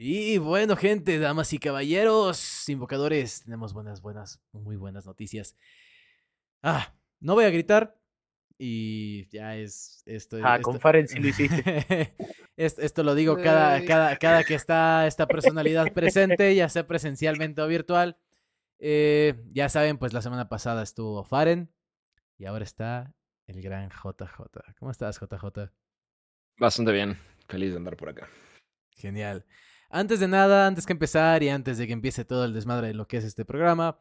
Y bueno, gente, damas y caballeros, invocadores, tenemos buenas, buenas, muy buenas noticias. Ah, no voy a gritar y ya es esto. Ah, esto, con Faren sí lo hiciste. esto, esto lo digo cada, cada, cada que está esta personalidad presente, ya sea presencialmente o virtual. Eh, ya saben, pues la semana pasada estuvo Faren y ahora está el gran JJ. ¿Cómo estás, JJ? Bastante bien, feliz de andar por acá. Genial. Antes de nada, antes que empezar y antes de que empiece todo el desmadre de lo que es este programa,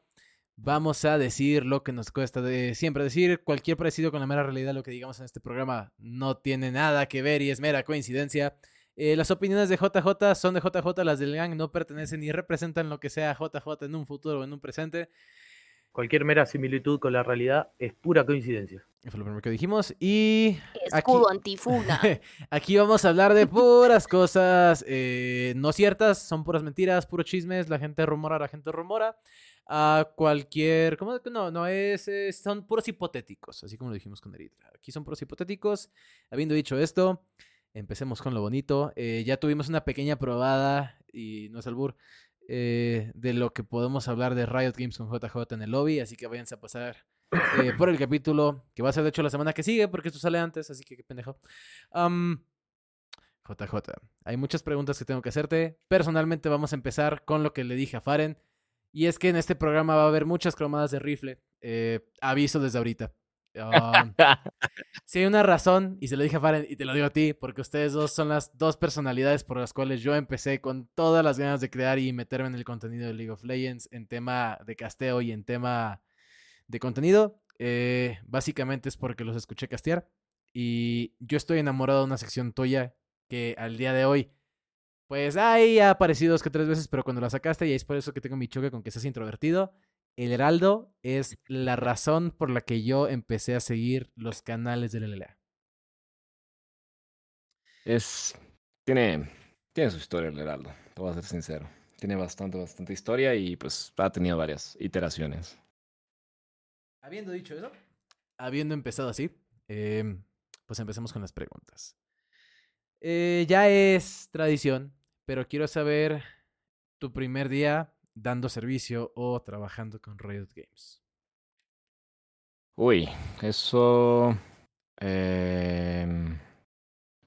vamos a decir lo que nos cuesta de siempre decir. Cualquier parecido con la mera realidad, lo que digamos en este programa, no tiene nada que ver y es mera coincidencia. Eh, las opiniones de JJ son de JJ, las del gang no pertenecen ni representan lo que sea JJ en un futuro o en un presente. Cualquier mera similitud con la realidad es pura coincidencia. Fue lo primero que dijimos. Y. Escudo aquí, antifuna. aquí vamos a hablar de puras cosas eh, no ciertas, son puras mentiras, puros chismes. La gente rumora, la gente rumora. A cualquier. ¿Cómo? No, no es, es, Son puros hipotéticos, así como lo dijimos con Eritra. Aquí son puros hipotéticos. Habiendo dicho esto, empecemos con lo bonito. Eh, ya tuvimos una pequeña probada, y no es albur, eh, de lo que podemos hablar de Riot Games con JJ en el lobby, así que váyanse a pasar eh, por el capítulo, que va a ser de hecho la semana que sigue, porque esto sale antes, así que qué pendejo. Um, JJ, hay muchas preguntas que tengo que hacerte. Personalmente vamos a empezar con lo que le dije a Faren, y es que en este programa va a haber muchas cromadas de rifle. Eh, aviso desde ahorita. Um, si hay una razón, y se lo dije a Faren y te lo digo a ti, porque ustedes dos son las dos personalidades por las cuales yo empecé con todas las ganas de crear y meterme en el contenido de League of Legends, en tema de casteo y en tema de contenido. Eh, básicamente es porque los escuché castear. Y yo estoy enamorado de una sección tuya que al día de hoy, pues ahí ha aparecido dos que tres veces, pero cuando la sacaste, y es por eso que tengo mi choque con que seas introvertido el Heraldo es la razón por la que yo empecé a seguir los canales del LLA. Es. Tiene. Tiene su historia el Heraldo, te voy a ser sincero. Tiene bastante, bastante historia y pues ha tenido varias iteraciones. Habiendo dicho eso, habiendo empezado así, eh, pues empecemos con las preguntas. Eh, ya es tradición, pero quiero saber tu primer día dando servicio o trabajando con Riot Games? Uy, eso... Eh...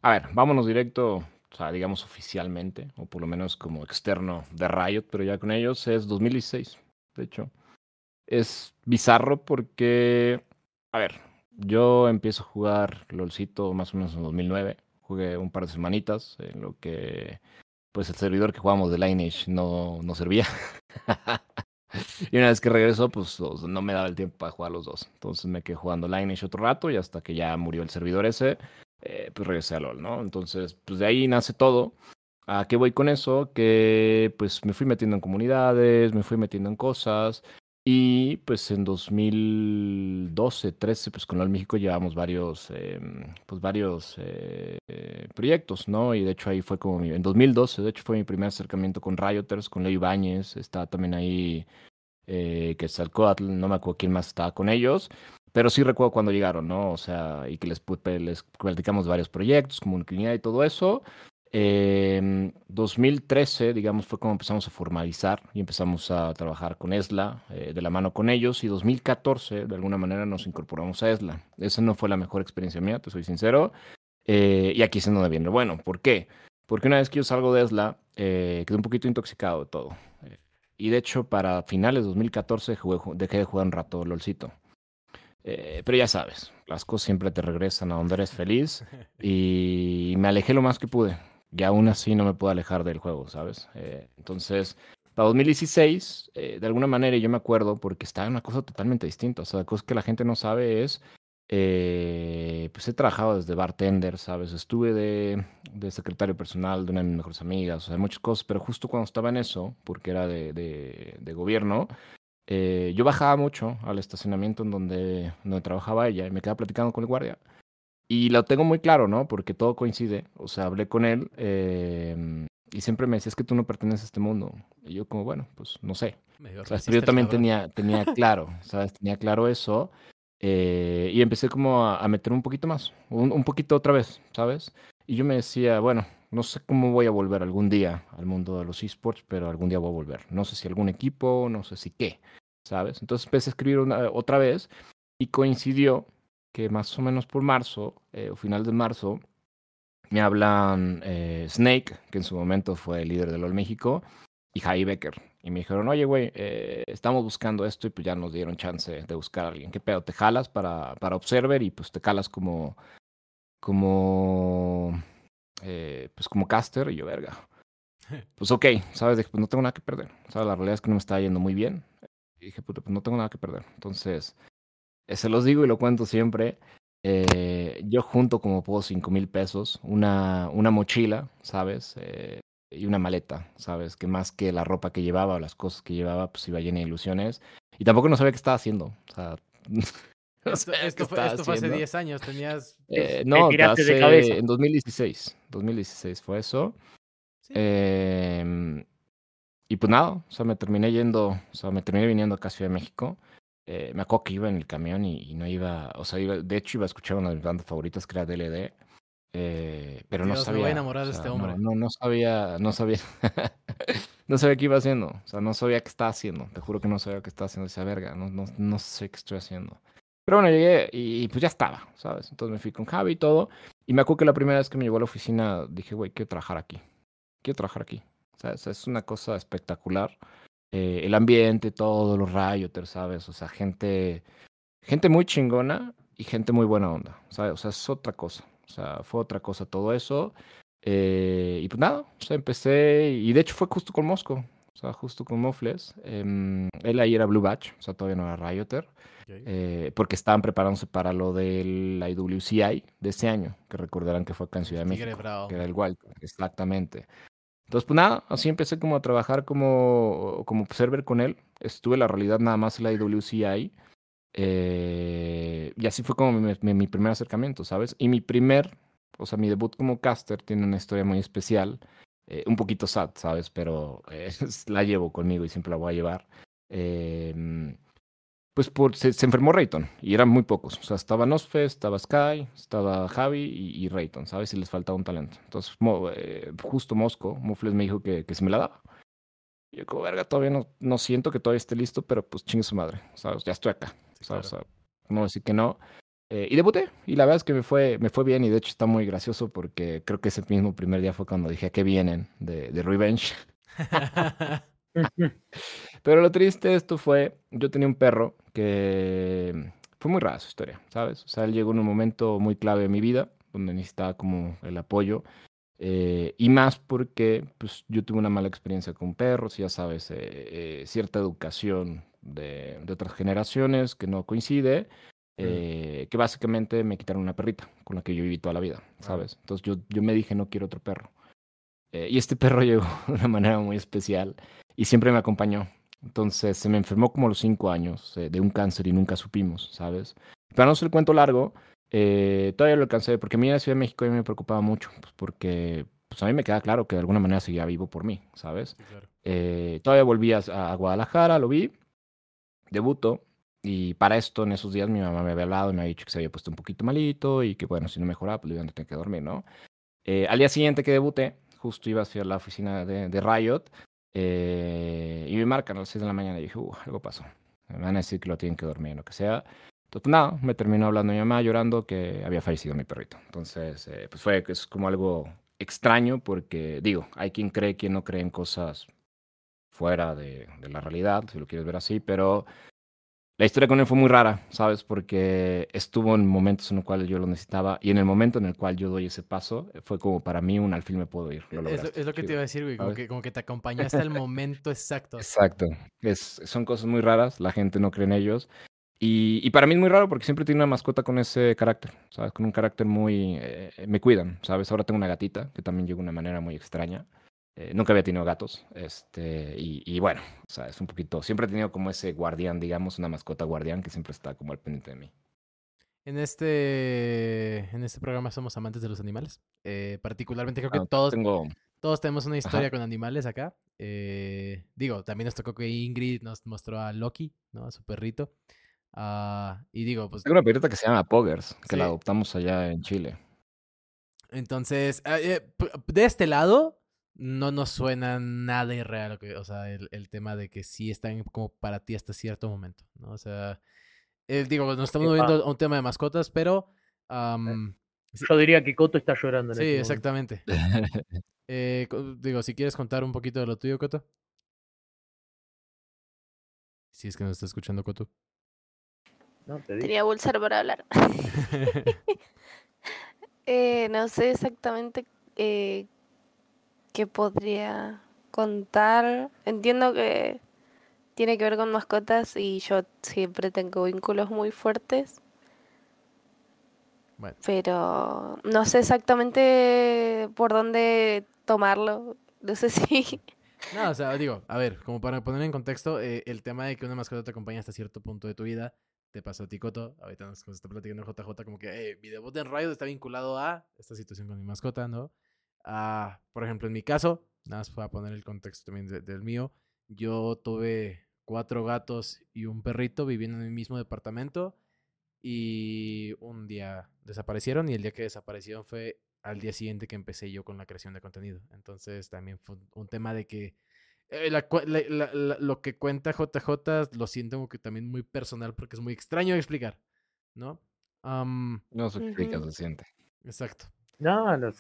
A ver, vámonos directo, o sea, digamos oficialmente, o por lo menos como externo de Riot, pero ya con ellos es 2016, de hecho. Es bizarro porque, a ver, yo empiezo a jugar LOLcito más o menos en 2009, jugué un par de semanitas en lo que pues el servidor que jugamos de Lineage no, no servía. y una vez que regresó, pues no me daba el tiempo para jugar los dos. Entonces me quedé jugando Lineage otro rato y hasta que ya murió el servidor ese, eh, pues regresé a LOL, ¿no? Entonces, pues de ahí nace todo. ¿A qué voy con eso? Que pues me fui metiendo en comunidades, me fui metiendo en cosas. Y pues en 2012, 13, pues con LOL México llevamos varios, eh, pues varios eh, proyectos, ¿no? Y de hecho ahí fue como mi, en 2012, de hecho fue mi primer acercamiento con Rioters, con Leo Ibáñez, está también ahí eh, que Quetzalcoatl, no me acuerdo quién más estaba con ellos, pero sí recuerdo cuando llegaron, ¿no? O sea, y que les, les platicamos varios proyectos, como comunidad y todo eso. Eh, 2013, digamos, fue como empezamos a formalizar y empezamos a trabajar con ESLA, eh, de la mano con ellos, y 2014, de alguna manera, nos incorporamos a ESLA. Esa no fue la mejor experiencia mía, te soy sincero, eh, y aquí es en donde viene bueno. ¿Por qué? Porque una vez que yo salgo de ESLA, eh, quedé un poquito intoxicado de todo. Eh, y de hecho, para finales de 2014 jugué, dejé de jugar un rato LOLcito. Eh, pero ya sabes, las cosas siempre te regresan a donde eres feliz y me alejé lo más que pude y aún así no me puedo alejar del juego, ¿sabes? Eh, entonces, para 2016, eh, de alguna manera yo me acuerdo porque estaba en una cosa totalmente distinta, o sea, la cosa que la gente no sabe es, eh, pues he trabajado desde bartender, ¿sabes? Estuve de, de, secretario personal de una de mis mejores amigas, o sea, muchas cosas, pero justo cuando estaba en eso, porque era de, de, de gobierno, eh, yo bajaba mucho al estacionamiento en donde, donde trabajaba ella y me quedaba platicando con el guardia. Y lo tengo muy claro, ¿no? Porque todo coincide. O sea, hablé con él eh, y siempre me decía, es que tú no perteneces a este mundo. Y yo como, bueno, pues no sé. O sea, yo también tenía, tenía claro, ¿sabes? Tenía claro eso. Eh, y empecé como a, a, meter un poquito más, un, un, poquito otra vez, ¿sabes? Y yo me decía, bueno, No sé cómo voy a volver algún día al mundo de los esports, pero algún día voy a volver. No sé si algún equipo, no sé si qué, ¿sabes? Entonces empecé a escribir una, otra vez y coincidió que más o menos por marzo, eh, o final de marzo, me hablan eh, Snake, que en su momento fue el líder de LOL México, y Javi Becker. Y me dijeron, oye, güey, eh, estamos buscando esto y pues ya nos dieron chance de buscar a alguien. ¿Qué pedo? ¿Te jalas para, para Observer y pues te calas como, como, eh, pues como caster? Y yo, verga. Pues ok, ¿sabes? Dije, pues no tengo nada que perder. ¿Sabes? La realidad es que no me está yendo muy bien. Y dije, puta, pues no tengo nada que perder. Entonces, se los digo y lo cuento siempre. Eh, yo junto como puedo cinco mil pesos, una, una mochila, ¿sabes? Eh, y una maleta, ¿sabes? Que más que la ropa que llevaba o las cosas que llevaba, pues iba llena de ilusiones. Y tampoco no sabía qué estaba haciendo. O sea, no Esto, fue, estaba esto fue hace haciendo. 10 años, tenías... Eh, Te no, de hace- cabeza. en 2016. 2016 fue eso. Sí. Em, y pues nada, o sea, me terminé yendo, o sea, me terminé viniendo acá a Ciudad de México. Eh, me acuerdo que iba en el camión y, y no iba, o sea, iba, de hecho iba a escuchar una de mis bandas favoritas que era DLD. eh, pero no Dios, me sabía. voy a enamorar de o sea, este no- hombre. No, no, sabía, no sabía, no sabía qué iba haciendo. O sea, no sabía qué estaba haciendo. Te juro que no sabía qué estaba haciendo esa verga. No, no, no sé qué estoy haciendo. Pero bueno, llegué y, y pues ya estaba, ¿sabes? Entonces me fui con Javi y todo. Y me acuerdo que la primera vez que me llevó a la oficina dije, güey, quiero trabajar aquí. Quiero trabajar aquí. O sea, es una cosa espectacular. Eh, el ambiente, todos los rioters, ¿sabes? O sea, gente, gente muy chingona y gente muy buena onda, ¿sabes? O sea, es otra cosa. O sea, fue otra cosa todo eso. Eh, y pues nada, o sea, empecé, y de hecho fue justo con Mosco, o sea, justo con Mofles. Em, él ahí era Blue Batch, o sea, todavía no era Rioter, Ok. eh, porque estaban preparándose para lo del IWCI de ese año, que recordarán que fue acá en Ciudad de México bravo. que era el Wildcard, exactamente. Entonces, pues nada, así empecé como a trabajar como, como observer con él. Estuve la realidad nada más en la IWCI. eh, y así fue como mi, mi- mi primer acercamiento, ¿sabes? Y mi primer, o sea, mi debut como caster tiene una historia muy especial. eh, un poquito sad, ¿sabes? Pero eh, la llevo conmigo y siempre la voy a llevar. Pues por, se, se enfermó Rayton y eran muy pocos. O sea, estaba Nosfe, estaba Sky, estaba Javi y, y Rayton, ¿sabes? Y les faltaba un talento. Entonces, Mo- eh, justo Mosco, Mofles me dijo que, que se me la daba. Y yo como, verga, todavía no, no siento que todavía esté listo, pero pues chingue su madre, ¿sabes? Ya estoy acá, Sí, ¿sabes? claro. O sea, no decir que no. Eh, y debuté, y la verdad es que me fue, me fue bien, y de hecho está muy gracioso porque creo que ese mismo primer día fue cuando dije "¿A qué vienen de, de Revenge. Pero lo triste de esto fue, yo tenía un perro que fue muy rara su historia, ¿sabes? O sea, él llegó en un momento muy clave de mi vida, donde necesitaba como el apoyo, eh, y más porque pues, yo tuve una mala experiencia con perros, ya sabes, eh, eh, cierta educación de, de otras generaciones que no coincide, que básicamente me quitaron una perrita con la que yo viví toda la vida, ¿sabes? Entonces yo, yo me dije, no quiero otro perro. Eh, y este perro llegó de una manera muy especial y siempre me acompañó. Entonces se me enfermó como a los cinco años eh, de un cáncer y nunca supimos, ¿sabes? Para no ser el cuento largo, eh, todavía lo alcancé, porque a mí en la Ciudad de México a mí me preocupaba mucho, pues porque pues a mí me queda claro que de alguna manera seguía vivo por mí, ¿sabes? Sí, claro. Eh, todavía volví a, a Guadalajara, lo vi, debuto, y para esto en esos días mi mamá me había hablado y me había dicho que se había puesto un poquito malito y que bueno, si no mejoraba, pues le iban a tener que dormir, ¿no? Eh, al día siguiente que debuté, justo iba hacia la oficina de, de Riot eh, y me marcan a las 6 de la mañana y dije, uh, algo pasó. Me van a decir que lo tienen que dormir, lo que sea. Entonces, nada, me terminó hablando mi mamá llorando que había fallecido mi perrito. Entonces, eh, pues fue es como algo extraño porque, digo, hay quien cree, quien no cree en cosas fuera de, de la realidad, si lo quieres ver así, pero la historia con él fue muy rara, ¿sabes? Porque estuvo en momentos en los cuales yo lo necesitaba y en el momento en el cual yo doy ese paso, fue como para mí un al fin me puedo ir. Lo Es, lo- es lo que te iba a decir, güey. Como que, como que te acompañaste al momento exacto. Exacto. Es, son cosas muy raras, la gente no cree en ellos. Y, y para mí es muy raro porque siempre tiene una mascota con ese carácter, ¿sabes? Con un carácter muy... eh, me cuidan, ¿sabes? Ahora tengo una gatita que también llegó de una manera muy extraña. Eh, nunca había tenido gatos. Este, y, y bueno, o sea, es un poquito... Siempre he tenido como ese guardián, digamos, una mascota guardián que siempre está como al pendiente de mí. En este, en este programa somos amantes de los animales. Eh, particularmente creo que Ah, todos, Tengo... todos tenemos una historia Ajá. con animales acá. Eh, digo, también nos tocó que Ingrid nos mostró a Loki, ¿no? A su perrito. Ah, y digo, pues Tengo una perrita que se llama Poggers, que la adoptamos allá en Chile. Entonces, ah, eh, de este lado, no nos suena nada irreal, que- o sea, el, el tema de que sí están como para ti hasta cierto momento, ¿no? O sea, eh, digo, nos estamos moviendo a un tema de mascotas, pero... sí, Yo diría que Coto está llorando en sí, este exactamente. Eh, digo, si quieres contar un poquito de lo tuyo, Coto. Si es que nos está escuchando, Coto. No, te digo. Tenía pulsar para hablar. Eh, no sé exactamente qué podría contar. Entiendo que tiene que ver con mascotas y yo siempre tengo vínculos muy fuertes. Bueno. Pero no sé exactamente por dónde tomarlo. No sé si... No, o sea, digo, a ver, como para poner en contexto, eh, el tema de que una mascota te acompaña hasta cierto punto de tu vida, te pasó a ti, Coto, ahorita nos, está platicando JJ, como que, eh, mi debut en Riot está vinculado a esta situación con mi mascota, ¿no? Ah, por ejemplo, en mi caso, nada más para poner el contexto también de- del mío, yo tuve cuatro gatos y un perrito viviendo en el mismo departamento y un día desaparecieron y el día que desaparecieron fue al día siguiente que empecé yo con la creación de contenido. Entonces también fue un- tema de que eh, la la- la- la- lo que cuenta JJ lo siento como que también muy personal porque es muy extraño de explicar, ¿no? Am, No se explica, se siente. exacto. No, no.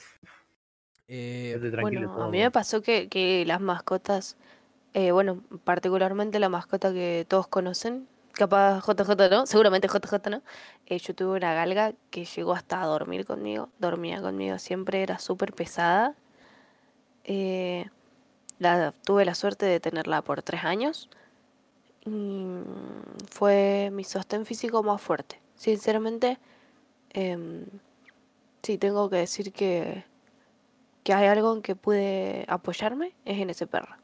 Eh. Bueno, a mí me pasó que, que las mascotas, eh, bueno, particularmente la mascota que todos conocen, capaz JJ no, seguramente JJ no, eh, yo tuve una galga que llegó hasta a dormir conmigo, dormía conmigo siempre, era súper pesada. Eh, la, tuve la suerte de tenerla por tres años y fue mi sostén físico más fuerte. Sinceramente, em, sí, tengo que decir que que hay algo en que pude apoyarme es en ese perro.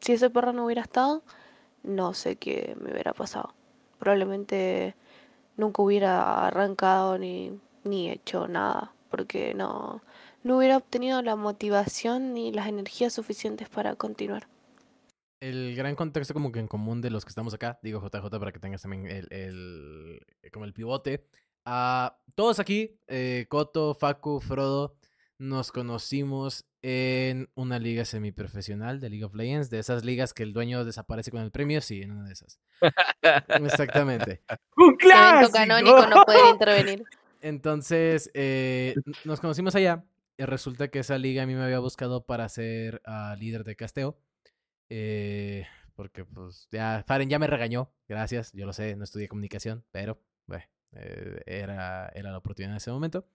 Si ese perro no hubiera estado, no sé qué me hubiera pasado. Probablemente nunca hubiera arrancado ni, ni hecho nada, porque no, no hubiera obtenido la motivación ni las energías suficientes para continuar. el gran contexto como que en común de los que estamos acá, digo JJ para que tengas también el, el- como el pivote. a todos aquí, eh, Coto, Facu, Frodo, nos conocimos en una liga semiprofesional de League of Legends, de esas ligas que el dueño desaparece con el premio, sí, en una de esas. Exactamente. ¡Un clásico! canónico no puede intervenir. Entonces, eh, nos conocimos allá. Y resulta que esa liga a mí me había buscado para ser ah, líder de casteo. Eh, porque, pues, ya, Faren ya me regañó. Gracias, yo lo sé, no estudié comunicación, pero, bueno, eh, era, era la oportunidad en ese momento.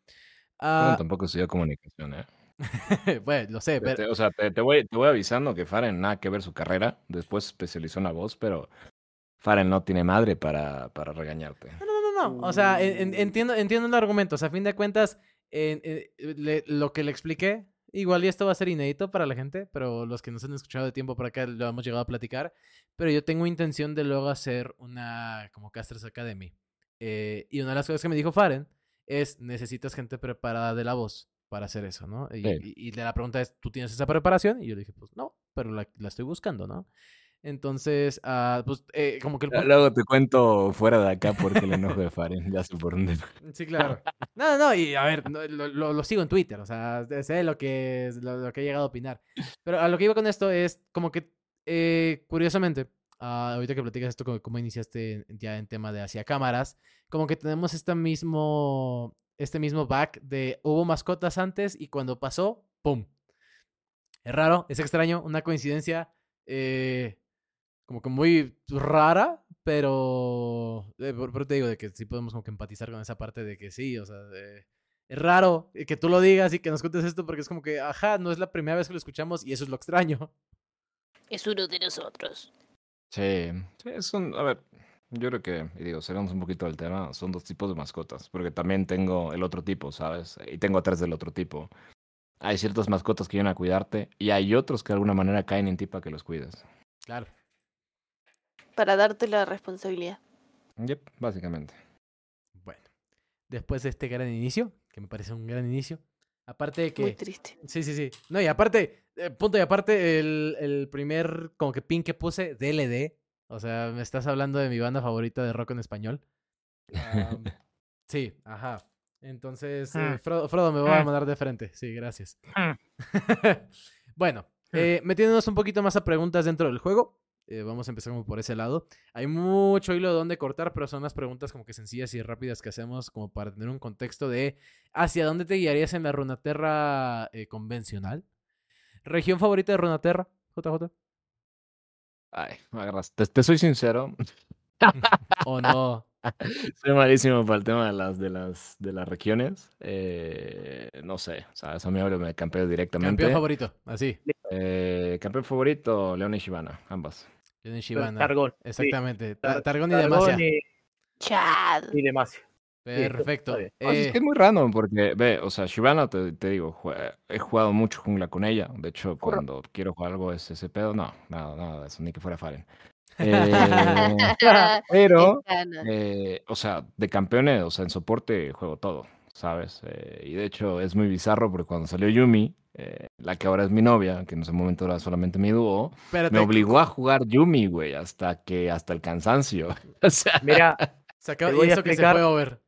Faren Ah, tampoco estudió comunicación, ¿eh? bueno, lo sé, pero, te- o sea, te, te voy, te voy avisando que Faren nada que ver su carrera. Después se especializó en la voz, pero Faren no tiene madre para, para regañarte. No, no, no, no. O sea, en- en- entiendo, entiendo el argumento. O sea, a fin de cuentas, en- eh, le- lo que le expliqué, igual y esto va a ser inédito para la gente, pero los que nos han escuchado de tiempo para acá lo hemos llegado a platicar. Pero yo tengo intención de luego hacer una como Casters Academy. Eh, y una de las cosas que me dijo Faren es, necesitas gente preparada de la voz para hacer eso, ¿no? Y, Sí. y- y la pregunta es, ¿tú tienes esa preparación? Y yo le dije, pues no, pero la, la estoy buscando, ¿no? Entonces, ah, pues eh, como que el Luego te cuento fuera de acá porque el enojo de Faren. Ya sé por dónde. Sí, claro. No, no, y a ver, lo, lo- lo sigo en Twitter, o sea, sé lo que, lo, lo que he llegado a opinar. Pero a lo que iba con esto es como que, eh, curiosamente, ah, ahorita que platicas esto, como, como iniciaste ya en tema de hacia cámaras, como que tenemos este mismo, este mismo back de hubo mascotas antes y cuando pasó, ¡pum! Es raro, es extraño, una coincidencia eh, como que muy rara, pero eh, eso te digo de que sí podemos como que empatizar con esa parte de que sí, o sea, es raro eh, que tú lo digas y que nos cuentes esto porque es como que, ajá, no es la primera vez que lo escuchamos y eso es lo extraño. Es uno de nosotros. Sí, sí, son, a ver, yo creo que, y digo, salimos un poquito del tema, son dos tipos de mascotas, porque también tengo el otro tipo, ¿sabes? Y tengo tres del otro tipo. Hay ciertas mascotas que vienen a cuidarte y hay otros que de alguna manera caen en ti para que los cuides. Claro. Para darte la responsabilidad. Yep, básicamente. Bueno, después de este gran inicio, que me parece un gran inicio, aparte de Muy que... triste. Sí, sí, sí. No, y aparte, eh, punto y aparte, el, el primer como que pin que puse, DLD. O sea, me estás hablando de mi banda favorita de rock en español. Sí, ajá. Entonces, Hmm. eh, Frodo, Frodo me va a Hmm. mandar de frente. Sí, gracias. Hmm. bueno, eh, metiéndonos un poquito más a preguntas dentro del juego. eh, vamos a empezar como por ese lado. Hay mucho hilo donde cortar, pero son las preguntas como que sencillas y rápidas que hacemos como para tener un contexto de hacia dónde te guiarías en la Runaterra eh, convencional. ¿Región favorita de Runaterra, JJ? Ay, me agarras. Te, te soy sincero, ¿O no? soy malísimo para el tema de las, de las, de las regiones. Eh, no sé, o sea, eso me hablo de campeón directamente. Campeón favorito, así. Eh, campeón favorito, León y Shibana, ambas. Leon Shivana. Targón. sí. Exactamente. Ta- Tar- Targón y Targón Demacia. y, Chad. y Demacia. Perfecto. es Eh, que es muy random porque, ve, o sea, Shibana, te, te digo, jue- he jugado mucho jungla con ella. De hecho, cuando quiero jugar algo es ese pedo. No, nada, nada de eso, ni que fuera Faren. Eh, pero, eh, o sea, de campeones, o sea, en soporte juego todo, ¿sabes? Eh, y de hecho es muy bizarro porque cuando salió Yumi, eh, la que ahora es mi novia, que en ese momento era solamente mi dúo, espérate, me obligó a jugar Yumi, güey, hasta que, hasta el cansancio. O sea, Mira, se acaba- te y voy a eso que se fue over.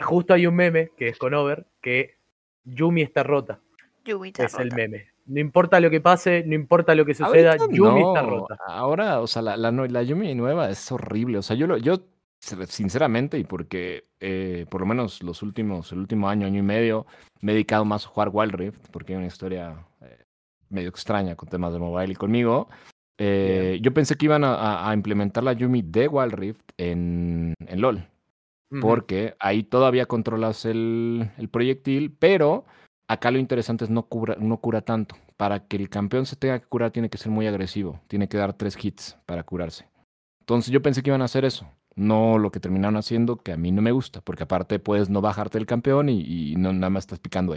Justo hay un meme que es con Over que Yumi está rota. Yubita es el meme. No importa lo que pase, no importa lo que suceda, Ahorita Yumi no, está rota. Ahora, o sea, la, la, la Yumi nueva es horrible. O sea, yo, lo, yo sinceramente, y porque eh, por lo menos los últimos, el último año, año y medio, me he dedicado más a jugar Wild Rift, porque hay una historia eh, medio extraña con temas de mobile y conmigo. Eh, yo pensé que iban a implementar la Yumi de Wild Rift en, en LOL, Porque ahí todavía controlas el, el proyectil, pero acá lo interesante es no, cubra, no cura tanto. Para que el campeón se tenga que curar tiene que ser muy agresivo, tiene que dar tres hits para curarse. Entonces yo pensé que iban a hacer eso, no lo que terminaron haciendo, que a mí no me gusta, porque aparte puedes no bajarte del campeón y, y no nada más estás picando.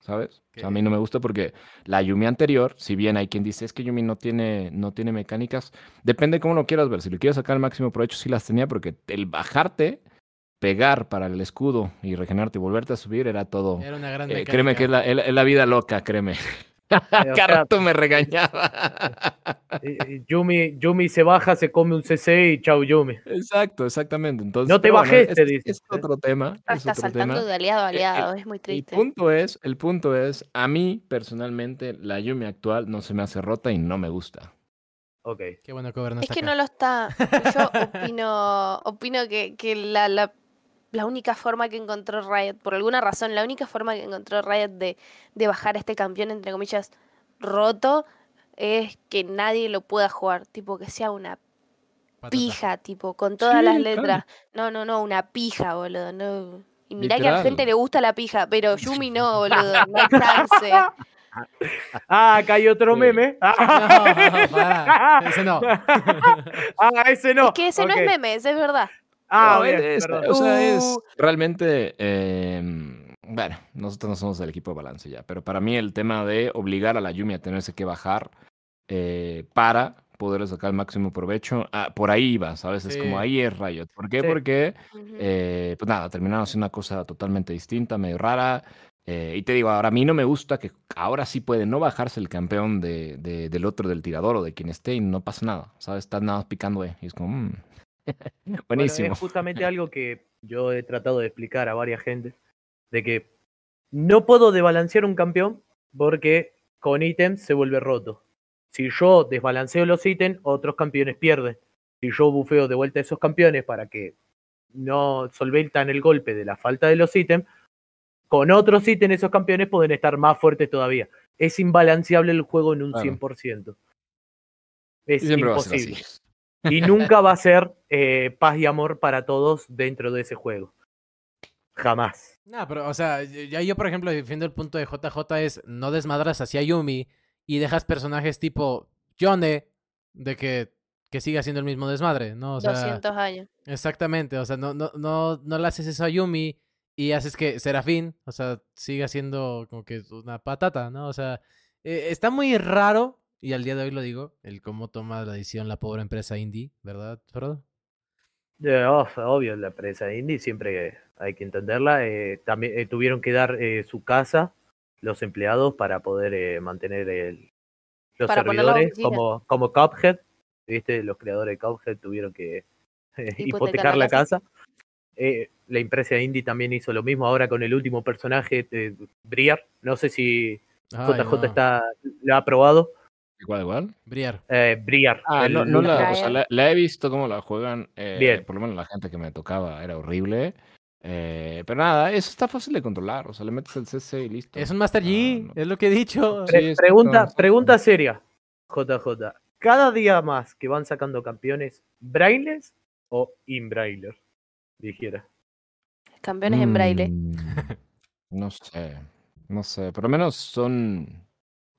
¿Sabes? O sea, a mí no me gusta porque la Yumi anterior, si bien hay quien dice es que Yumi no tiene, no tiene mecánicas, depende de cómo lo quieras ver. Si le quieres sacar el máximo provecho, sí las tenía, porque el bajarte, pegar para el escudo y regenerarte y volverte a subir era todo. Era una gran Eh, créeme que es la, es vida loca, créeme. Cada rato me regañaba. Eh, eh, Yumi, Yumi se baja, se come un CC y chau Yumi. Exacto, exactamente. Entonces, No te pero bueno, bajes, es, te es- dice. es otro tema. Ah, es está otro saltando tema. de aliado a aliado, es muy El triste. punto es, el punto es, a mí personalmente la Yumi actual no se me hace rota y no me gusta. Ok. Qué bueno que no Es está que acá. no lo está. Yo opino, opino que, que la, la, la única forma que encontró Riot, por alguna razón, la única forma que encontró Riot de, de bajar a este campeón, entre comillas, roto, es que nadie lo pueda jugar. Tipo, que sea una Patata. pija, tipo, con todas las claro. letras. No, no, no, una pija, boludo. No. Y mirá que a la gente le gusta la pija, pero Yumi no, boludo. No chance. Ah, acá hay otro Sí. meme. No, pará, ese no. ah, ese no. Es que ese no es meme, ese es verdad. Ah, No, bien, es- o sea, es Uh. realmente, eh, bueno, nosotros no somos del equipo de balance ya, pero para mí el tema de obligar a la Yumi a tenerse que bajar eh, para poder sacar el máximo provecho, ah, por ahí iba, ¿sabes? Es Sí. como ahí es Riot. ¿Por qué? Sí. Porque, eh, pues nada, terminaron haciendo una cosa totalmente distinta, medio rara. eh, y te digo, ahora a mí no me gusta que ahora sí puede no bajarse el campeón de, de- del otro, del tirador o de quien esté y no pasa nada, ¿sabes? Estás nada más picando, eh, y es como, mm, Bueno, buenísimo. es justamente algo que yo he tratado de explicar a varias gente, de que no puedo desbalancear un campeón porque con ítems se vuelve roto. Si yo desbalanceo los ítems, otros campeones pierden. Si yo bufeo de vuelta a esos campeones para que no solventan el golpe de la falta de los ítems, con otros ítems esos campeones pueden estar más fuertes todavía. Es imbalanceable el juego en un Claro. 100%. Es imposible. y nunca va a ser eh, paz y amor para todos dentro de ese juego. Jamás. No, pero, o sea, ya yo, por ejemplo, defiendo el punto de JJ es no desmadras hacia Yumi y dejas personajes tipo Yone de que, que siga siendo el mismo desmadre, ¿no? O sea, 200 años. exactamente, o sea, no, no, no, no le haces eso a Yumi y haces que Serafín, o sea, siga siendo como que una patata, ¿no? O sea, eh, está muy raro, y al día de hoy lo digo, el cómo toma la decisión la pobre empresa indie, ¿verdad, Frodo? Eh, oh, obvio, la empresa indie siempre hay que entenderla. eh, también eh, tuvieron que dar eh, su casa los empleados para poder eh, mantener el, los Para servidores como, como Cuphead. ¿Viste? Los creadores de Cuphead tuvieron que eh, Hipotecar la casa. eh, la empresa indie también hizo lo mismo ahora con el último personaje, Briar. No sé si Ay, JJ no. está, lo ha probado. Igual, igual. Briar. Eh, Briar. Ah, el- no, no la, o Brian. sea, la, la he visto cómo la juegan. eh, Bien. Por lo menos la gente que me tocaba era horrible. Eh, pero nada, eso está fácil de controlar. O sea, le metes el CC y listo. Es un Master G, Ah, no. es lo que he dicho. Pre- pregunta, pregunta seria, JJ. Cada día más que van sacando campeones, ¿brainless o in-brailler? Dijera. Campeones en braille. Mm, No sé, no sé. Por lo menos son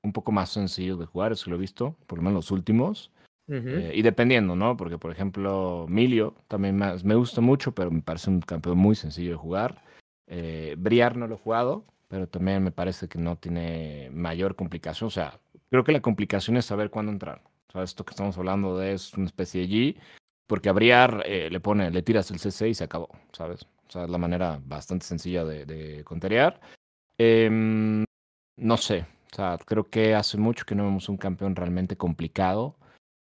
un poco más sencillos de jugar, eso lo he visto, por lo menos los últimos. Eh, y dependiendo, ¿no? Porque, por ejemplo, Milio también más, me gusta mucho, pero me parece un campeón muy sencillo de jugar. Eh, Briar no lo he jugado, pero también me parece que no tiene mayor complicación. O sea, creo que la complicación es saber cuándo entrar. O sea, esto que estamos hablando de es una especie de G, porque a Briar eh, le pone, le tiras el CC y se acabó, ¿sabes? O sea, es la manera bastante sencilla de, de conterear. Em, no sé, o sea, creo que hace mucho que no vemos un campeón realmente complicado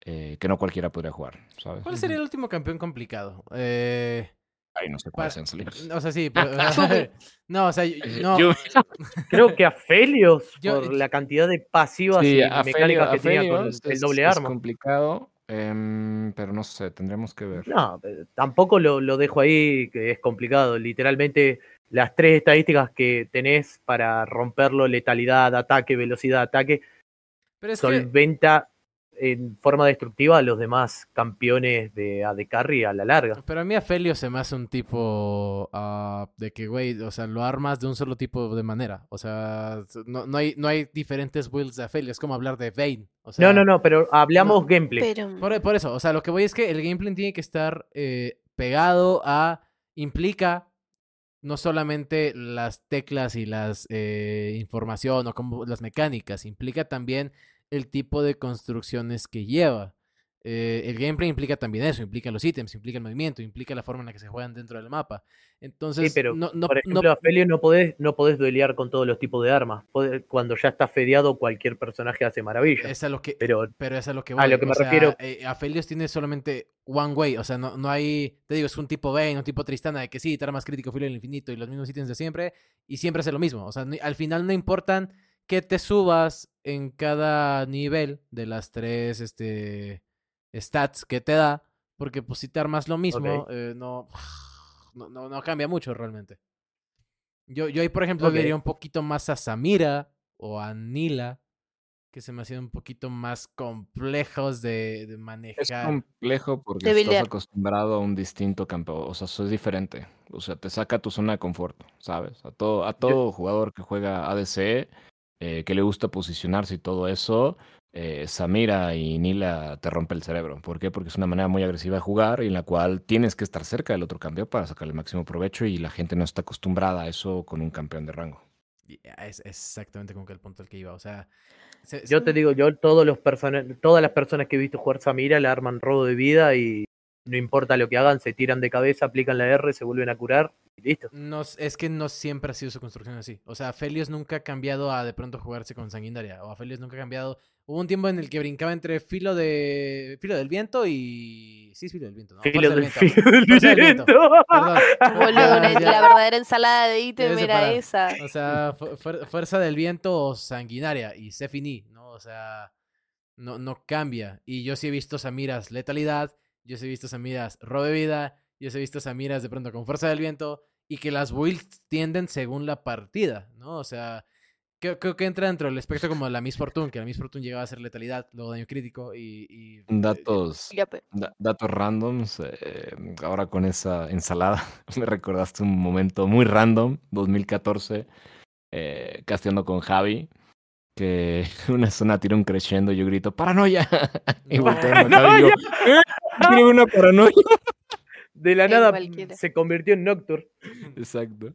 eh, que no cualquiera podría jugar, ¿sabes? ¿Cuál sería el último campeón complicado? Eh, Ay, no sé cuáles han salido. o sea, sí, pero- no, o sea, yo- no, Yo- Creo que a Felios, Yo- por la cantidad de pasivas sí, y mecánicas Felio- que tenía con el es- doble es arma. complicado, em, pero no sé, tendremos que ver. No, eh, tampoco lo, lo dejo ahí, que es complicado. Literalmente, las tres estadísticas que tenés para romperlo, letalidad, ataque, velocidad, ataque, pero es que, solventa en forma destructiva a los demás campeones de AD Carry a la larga. pero a mí Afelio se me hace un tipo ah, de que, güey, o sea, lo armas de un solo tipo de manera. O sea, no, no hay, no hay diferentes builds de Afelio, es como hablar de Vayne. O sea, No, no, no, pero hablamos gameplay. Pero Por, por eso, o sea, lo que voy es que el gameplay tiene que estar eh, pegado a. implica no solamente las teclas y las eh, información o como las mecánicas, implica también el tipo de construcciones que lleva. Eh, el gameplay implica también eso, implica los ítems, implica el movimiento, implica la forma en la que se juegan dentro del mapa. Entonces, Sí, pero no, no, por no- ejemplo, a Felio no podés, no podés duelear con todos los tipos de armas. Podés- cuando ya está fedeado, cualquier personaje hace maravillas. es a lo que, Pero Pero es a lo que A voy. lo que me sea, refiero- eh, Aphelios tiene solamente one way. O sea, no, no hay. Te digo, es un tipo Vayne, un tipo Tristana de que sí, te armas crítico, filo del infinito y los mismos ítems de siempre. Y siempre hace lo mismo. O sea, al final no importan que te subas en cada nivel de las tres este, stats que te da. Porque pues si te armas lo mismo, eh, no, no, no, no cambia mucho realmente. Yo, yo ahí, por ejemplo, Ok. le diría un poquito más a Samira o a Nila, que se me hacían un poquito más complejos de, de Es manejar. complejo porque De estás acostumbrado a un distinto campeón. O sea, eso es diferente. O sea, te saca tu zona de confort, ¿sabes? A todo, a todo jugador que juega ADC, eh, que le gusta posicionarse y todo eso, eh, Samira y Nila te rompe el cerebro. ¿Por qué? Porque es una manera muy agresiva de jugar y en la cual tienes que estar cerca del otro campeón para sacarle el máximo provecho y la gente no está acostumbrada a eso con un campeón de rango. Y Es exactamente como que el punto al que iba. O sea, se- yo se- te digo, yo todos los todas las personas que he visto jugar Samira le arman robo de vida y no importa lo que hagan, se tiran de cabeza, aplican la R, se vuelven a curar listo. no, es que no siempre ha sido su construcción así. O sea, Felios nunca ha cambiado a de pronto jugarse con Sanguinaria. O a Felios nunca ha cambiado. Hubo un tiempo en el que brincaba entre filo de filo del viento y. Sí, es filo del viento. ¿no? Filo Fuerza del viento. filo del viento. viento. Perdón. boludo, la verdadera ensalada de ítem era esa. O sea, fu- fuer- fuerza del viento o sanguinaria y se finí, ¿no? O sea, no, no cambia. Y yo sí he visto Samiras letalidad, yo sí he visto Samiras robe vida, yo he visto Samiras de pronto con fuerza del viento y que las builds tienden según la partida, ¿no? O sea, creo, creo que entra dentro del espectro como la Miss Fortune, que la Miss Fortune llegaba a ser letalidad, luego daño crítico y... y- Datos. Da- datos randoms, eh, ahora con esa ensalada me recordaste un momento muy random, 2014, eh, casteando con Javi, que una zona tira un crescendo y yo grito, ¡paranoia! y volteo a Javi y digo, "¿Eh? ¿Tiene una paranoia? De la En nada cualquiera. se convirtió en Nocturne. Exacto.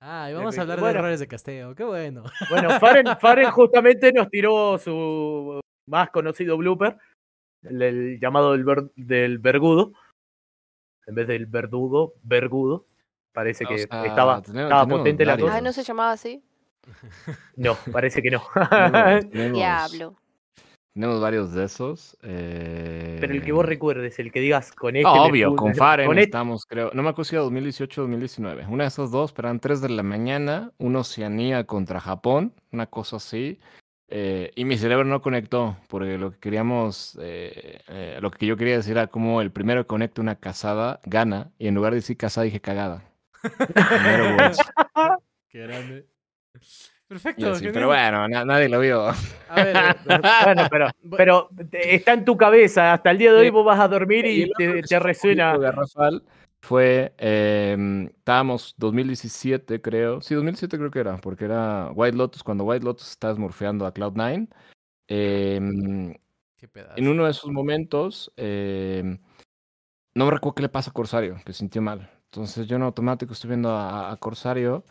Ah, y vamos a hablar de Bueno. errores de casteo, qué bueno. Bueno, Faren, Faren justamente nos tiró su más conocido blooper, el, el llamado del, ver- del vergudo. En vez del verdugo, vergudo. Parece O que sea, estaba, tenemos- estaba tenemos potente la cosa. Ah, ¿no se llamaba así? No, parece que no. Diablo. Tenemos varios de esos. Pero el que vos eh, recuerdes, el que digas con este. Ah, me obvio, con Faren con este- estamos, creo. No me acuerdo si era 2018 o 2019. Una de esas dos, pero eran 3 de la mañana. Una Oceanía contra Japón, una cosa así. eh, y mi cerebro no conectó, porque lo que queríamos, eh, eh, lo que yo quería decir era como el primero que conecta una casada gana, y en lugar de decir casada dije cagada. Qué grande. Perfecto. genial. pero bueno, na- nadie lo vio. A ver, eh, Bueno, pero, pero está en tu cabeza. Hasta el día de hoy Sí. vos vas a dormir Y y te, te sí resuena. fue, eh, estábamos 2017 creo, sí 2017 creo que era, porque era White Lotus, cuando White Lotus estaba smurfeando a Cloud9, em, qué pedazo. en uno de esos momentos, em, no me recuerdo qué le pasa a Corsario, que sintió mal, entonces yo en automático estoy viendo a, a Corsario,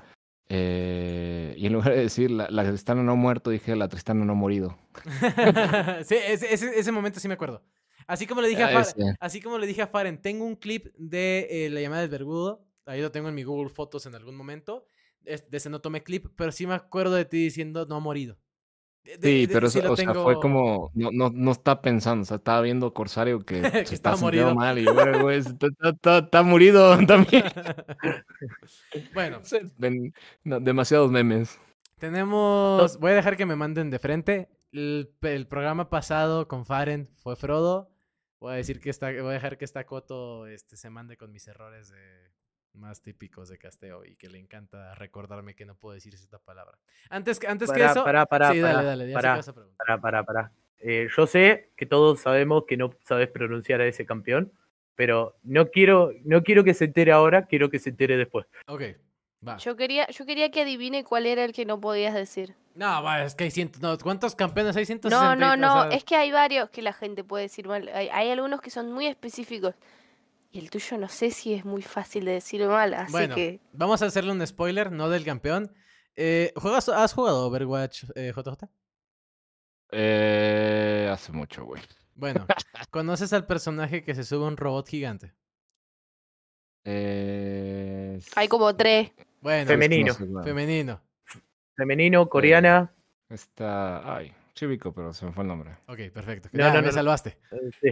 eh, y en lugar de decir la, la Tristana no ha muerto, dije la Tristana no ha morido. sí, ese, ese, ese momento sí me acuerdo. Así como le dije a Ah, Faren, así como le dije a Faren, tengo un clip de eh, la llamada del vergudo. Ahí lo tengo en mi Google Fotos en algún momento. Es- De ese no tomé clip, pero sí me acuerdo de ti diciendo no ha morido. De- Sí, de- pero eso, o sea, fue como, no, no, no está pensando, o sea, estaba viendo Corsario que, Que se estaba está morido. mal y yo, "Güey, está, está- está- morido también. bueno, no, demasiados memes. tenemos. Voy a dejar que me manden de frente. El, el programa pasado con Faren fue Frodo. Voy a decir que está, voy a dejar que esta Coto este, se mande con mis errores de, más típicos de casteo y que le encanta recordarme que no puedo decir esta palabra. Antes, que- antes que eso. pará, pará, sí, dale, dale. Ya sé pará. Pará, pará. Eh, yo sé que todos sabemos que no sabes pronunciar a ese campeón, pero no quiero, no quiero que se entere ahora, quiero que se entere después. Ok, va. Yo quería, yo quería que adivine cuál era el que no podías decir. No, va, es que hay cientos. No, ¿Cuántos campeones hay? 160. No, no, no. o sea, Es que hay varios que la gente puede decir mal. Hay, hay algunos que son muy específicos. Y el tuyo no sé si es muy fácil de decir mal. Así Bueno, que. vamos a hacerle un spoiler, no del campeón. Eh, ¿juegas, ¿Has jugado Overwatch, eh, JJ? Eh, hace mucho, güey. Bueno, ¿conoces al personaje que se sube a un robot gigante? Eh, Hay como tres. Bueno, Femenino. no sé, güey. femenino. Femenino, coreana. Está, ay, chivico, pero se me fue el nombre. Ok, perfecto. No, Ya, no, me no. salvaste. eh, sí.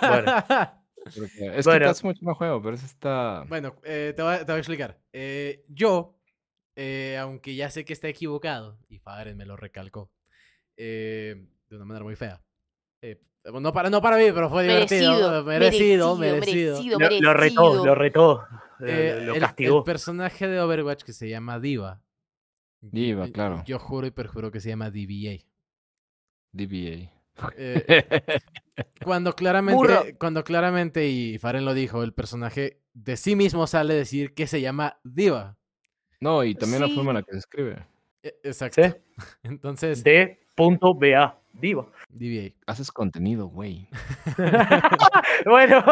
Bueno. Es Bueno. que hace mucho no juego, pero ese está... Bueno, eh, te, voy a, te voy a explicar. Eh, yo, eh, aunque ya sé que está equivocado, y Faren me lo recalcó, eh, de una manera muy fea. eh, no, para, no para mí, pero fue divertido. Merecido, Merecido, merecido. merecido, Lo, lo retó, merecido. lo retó. Eh, lo el- castigó. El, personaje de Overwatch que se llama Diva. Diva, claro. Yo juro y perjuro que se llama DBA. DBA. Eh, cuando claramente, Burro. cuando claramente, y Faren lo dijo, el personaje de sí mismo sale a decir que se llama Diva. no, y también la forma en la que se escribe. E- Exacto. ¿Sí? Entonces, D.BA. Diva. DBA. Haces contenido, güey. bueno.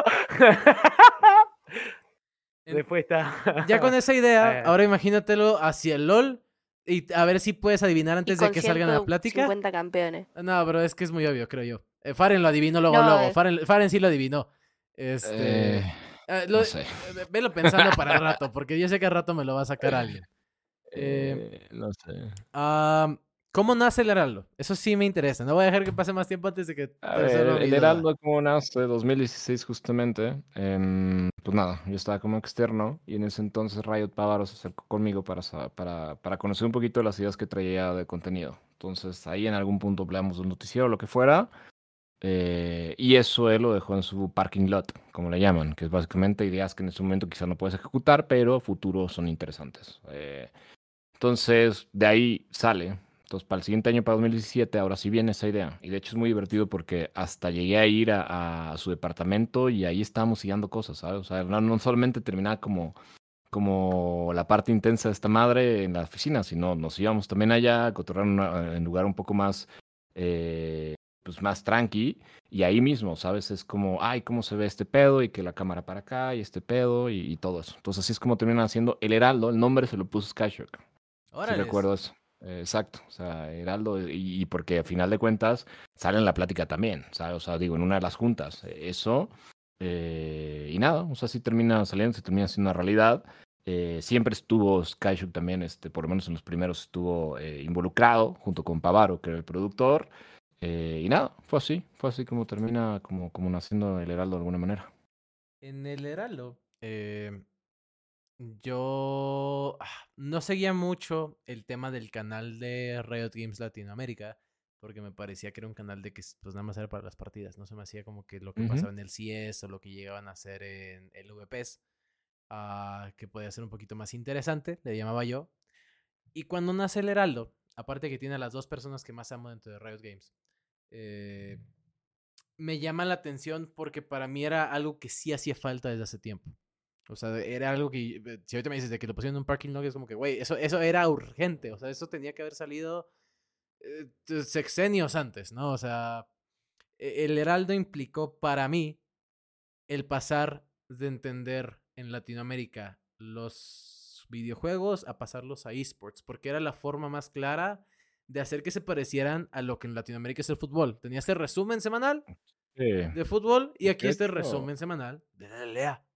En- Después está. Ya con esa idea, Eh. ahora imagínatelo hacia el LOL y a ver si puedes adivinar antes de que salga la plática. 150 campeones. No, pero es que es muy obvio, creo yo. Eh, Faren lo adivinó luego, No, luego. eh. Faren, Faren sí lo adivinó. Este. Eh, eh, lo- no sé. eh, Velo pensando para el rato, porque yo sé que al rato me lo va a sacar alguien. eh, no sé. Ah, ¿Cómo nace el Heraldo? Eso sí me interesa. No voy a dejar que pase más tiempo antes de que A ver, el. Heraldo como nace 2016 justamente. em, pues nada, yo estaba como externo y en ese entonces Riot Pavaro se acercó conmigo para, para, para conocer un poquito de las ideas que traía de contenido. Entonces ahí en algún punto hablamos de un noticiero o lo que fuera. eh, y eso él lo dejó en su parking lot, como le llaman, que es básicamente ideas que en ese momento quizás no puedes ejecutar, pero futuros son interesantes. Eh, entonces de ahí sale. Entonces, para el siguiente año, para 2017, ahora sí viene esa idea. Y de hecho es muy divertido porque hasta llegué a ir a, a su departamento y ahí estábamos siguiendo cosas, ¿sabes? O sea, no, no solamente terminaba como, como la parte intensa de esta madre en la oficina, sino nos íbamos también allá a cotorrear en en lugar un poco más, eh, pues más tranqui. Y ahí mismo, ¿sabes? Es como, ay, cómo se ve este pedo y que la cámara para acá y este pedo y, y todo eso. Entonces así es como terminan haciendo el Heraldo. El nombre se lo puso Skyshock. Sí Órales. recuerdo eso. Exacto, o sea, Heraldo, y, porque a final de cuentas sale en la plática también. O sea, digo, en una de las juntas, eh, eso, eh, y nada, o sea, sí termina saliendo, se termina siendo una realidad. Eh, siempre estuvo Skyshock también, este, por lo menos en los primeros estuvo involucrado, junto con Pavaro, que era el productor. Y nada, fue así, fue así como termina, como, como naciendo el Heraldo de alguna manera. En el Heraldo, yo ah, no seguía mucho el tema del canal de Riot Games Latinoamérica, porque me parecía que era un canal de que pues nada más era para las partidas, no se me hacía como que lo que pasaba en el CS o lo que llegaban a hacer en el VPs, ah, que podía ser un poquito más interesante, le llamaba yo. Y cuando nace el Heraldo, aparte que tiene a las dos personas que más amo dentro de Riot Games, eh, me llama la atención porque para mí era algo que sí hacía falta desde hace tiempo. O sea, era algo que, si ahorita me dices de que lo pusieron en un parking lot, es como que, güey, eso, eso era urgente. O sea, eso tenía que haber salido eh, sexenios antes, ¿no? O sea, e- el Heraldo implicó para mí el pasar de entender en Latinoamérica los videojuegos a pasarlos a esports, porque era la forma más clara de hacer que se parecieran a lo que en Latinoamérica es el fútbol. Tenía este resumen semanal Sí, de fútbol y aquí este resumen semanal de la LLA.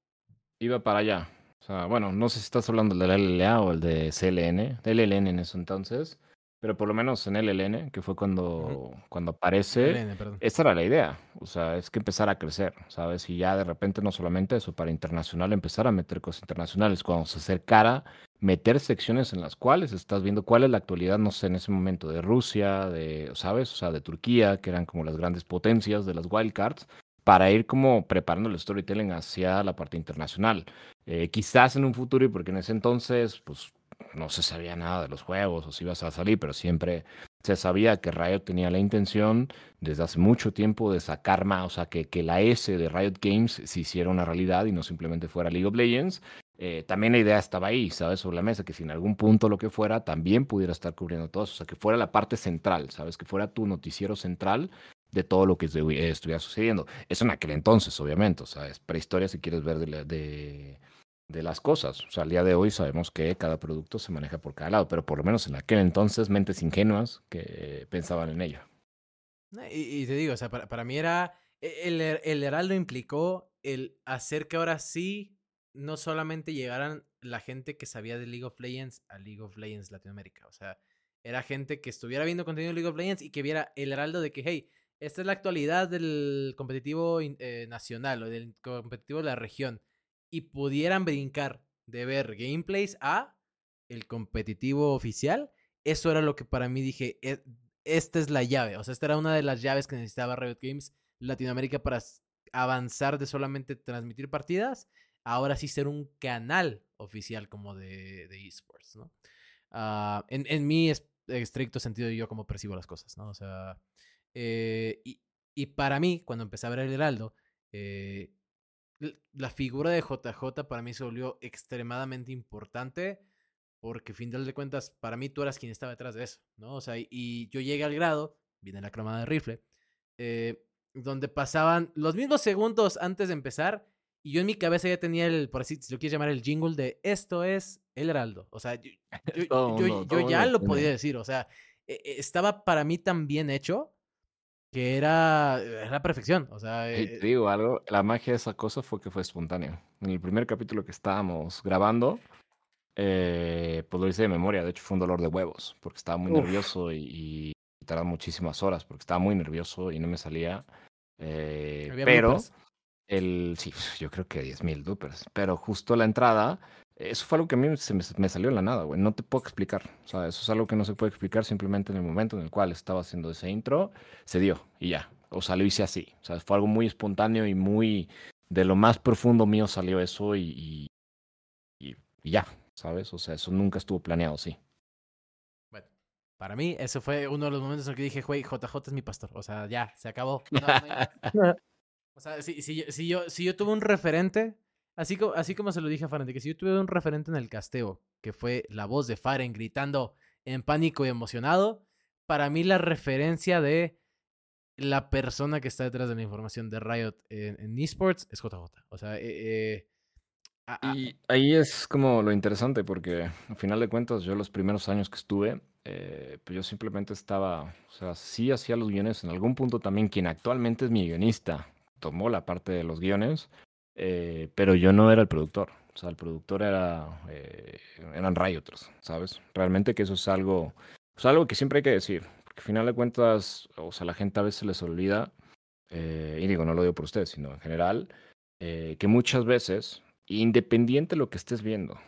Iba para allá. O sea, bueno, no sé si estás hablando del LLA o el de CLN, del LLN en eso entonces, pero por lo menos en LLN, que fue cuando, cuando aparece, LN, perdón. esa era la idea. O sea, es que empezar a crecer, ¿sabes? Y ya de repente no solamente eso, para internacional empezar a meter cosas internacionales, cuando se acercara, meter secciones en las cuales estás viendo cuál es la actualidad, no sé, en ese momento de Rusia, de, ¿sabes? O sea, de Turquía, que eran como las grandes potencias de las wildcards, para ir como preparando el storytelling hacia la parte internacional. Eh, quizás en un futuro, y porque en ese entonces, pues no se sabía nada de los juegos o si ibas a salir, pero siempre se sabía que Riot tenía la intención desde hace mucho tiempo de sacar más, o sea, que, que la S de Riot Games se hiciera una realidad y no simplemente fuera League of Legends. Eh, también la idea estaba ahí, ¿sabes? Sobre la mesa, que si en algún punto lo que fuera, también pudiera estar cubriendo todo eso, o sea, que fuera la parte central, ¿sabes? Que fuera tu noticiero central de todo lo que estu- estuviera sucediendo. Eso en aquel entonces, obviamente, o sea, es prehistoria si quieres ver de, de, las cosas. O sea, al día de hoy sabemos que cada producto se maneja por cada lado, pero por lo menos en aquel entonces, mentes ingenuas que pensaban en ello. Y, y te digo, o sea, para, para mí era. e- El, Her- el Heraldo implicó el hacer que ahora sí no solamente llegaran la gente que sabía de League of Legends a League of Legends Latinoamérica. O sea, era gente que estuviera viendo contenido de League of Legends y que viera el Heraldo de que, hey, esta es la actualidad del competitivo eh, nacional o del competitivo de la región. Y pudieran brincar de ver gameplays a el competitivo oficial. Eso era lo que para mí dije, "E- esta es la llave. O sea, esta era una de las llaves que necesitaba Riot Games Latinoamérica para avanzar de solamente transmitir partidas, ahora sí ser un canal oficial como de, de esports, ¿no? Ah, en, en mi es- estricto sentido, yo como percibo las cosas, ¿no? O sea, eh, y, y para mí, cuando empecé a ver el Heraldo, eh, la figura de JJ para mí se volvió extremadamente importante porque, final de cuentas, para mí tú eras quien estaba detrás de eso, ¿no? O sea, y, y yo llegué al grado, viene la cromada de rifle, eh, donde pasaban los mismos segundos antes de empezar y yo en mi cabeza ya tenía el, por así, si lo quieres llamar, el jingle de esto es el Heraldo. O sea, yo, yo- yo- yo ya lo podía decir, o sea, e- e- estaba para mí tan bien hecho que era, era la perfección. O sea, Y eh, te digo algo, la magia de esa cosa fue que fue espontáneo. En el primer capítulo que estábamos grabando, eh, pues lo hice de memoria, de hecho fue un dolor de huevos, porque estaba muy Uf. nervioso y, y tardaba muchísimas horas, porque estaba muy nervioso y no me salía. eh, pero bloopers. el, sí, yo creo que 10.000 bloopers, pero justo la entrada, eso fue algo que a mí se me, me salió de la nada, güey, no te puedo explicar, o sea, eso es algo que no se puede explicar simplemente en el momento en el cual estaba haciendo ese intro, se dio y ya, o sea, lo hice así, o sea, fue algo muy espontáneo y muy, de lo más profundo mío salió eso y, y, y- y ya, ¿sabes? O sea, eso nunca estuvo planeado así. Bueno, para mí, eso fue uno de los momentos en el que dije, güey, JJ es mi pastor. O sea, ya, se acabó. No, no. O sea, si, si, si, yo, si yo tuve un referente, así como, así como se lo dije a Faren, que si yo tuve un referente en el casteo, que fue la voz de Faren gritando en pánico y emocionado, para mí la referencia de la persona que está detrás de la información de Riot en, esports es JJ. O sea, eh, eh, ahí es como lo interesante, porque al final de cuentas, yo los primeros años que estuve, eh, pues yo simplemente estaba, o sea, sí hacía los guiones, en algún punto también quien actualmente es mi guionista tomó la parte de los guiones, eh, pero yo no era el productor, o sea, el productor era, eh, eran Rioters, ¿sabes? Realmente que eso es algo, es algo que siempre hay que decir, Porque al final de cuentas, o sea, la gente a veces les olvida, eh, y digo, no lo digo por ustedes, sino en general, eh, que muchas veces, independiente de lo que estés viendo,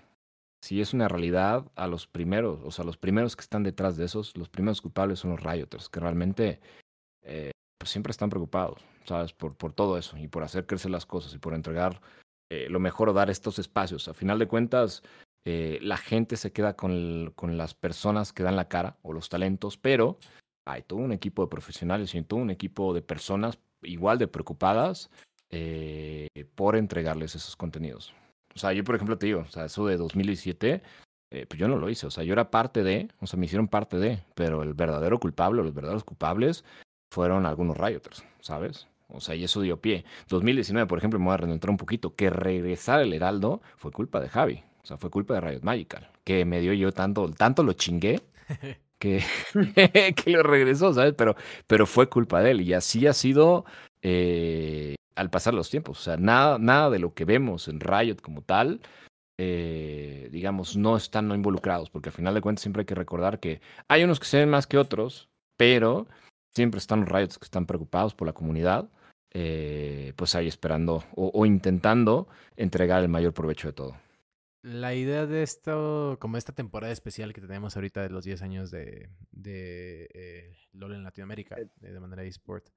si es una realidad, a los primeros, o sea, los primeros que están detrás de esos, los primeros culpables son los rioters, que realmente eh, pues siempre están preocupados, ¿sabes? Por, por todo eso y por hacer crecer las cosas y por entregar eh, lo mejor o dar estos espacios. A final de cuentas, eh, la gente se queda con, con las personas que dan la cara o los talentos, pero hay todo un equipo de profesionales y todo un equipo de personas igual de preocupadas por entregarles esos contenidos. O sea, yo por ejemplo te digo, o sea, eso de 2017, eh, pues yo no lo hice. O sea, yo era parte de, o sea, me hicieron parte de, pero el verdadero culpable, los verdaderos culpables fueron algunos rioters, ¿sabes? O sea, y eso dio pie. 2019, por ejemplo, me voy a reentrar un poquito, que regresar el Heraldo fue culpa de Javi. O sea, fue culpa de Riot Magical, que me dio yo tanto, tanto lo chingué que, que lo regresó, ¿sabes? Pero, pero fue culpa de él. Y así ha sido eh, al pasar los tiempos. O sea, nada, nada de lo que vemos en Riot como tal, eh, digamos, no están no involucrados, porque al final de cuentas siempre hay que recordar que hay unos que se ven más que otros, pero siempre están los Riots que están preocupados por la comunidad, eh, pues ahí esperando o, intentando entregar el mayor provecho de todo. La idea de esto, como esta temporada especial que tenemos ahorita de los 10 años de, de eh, LOL en Latinoamérica, de manera eSport,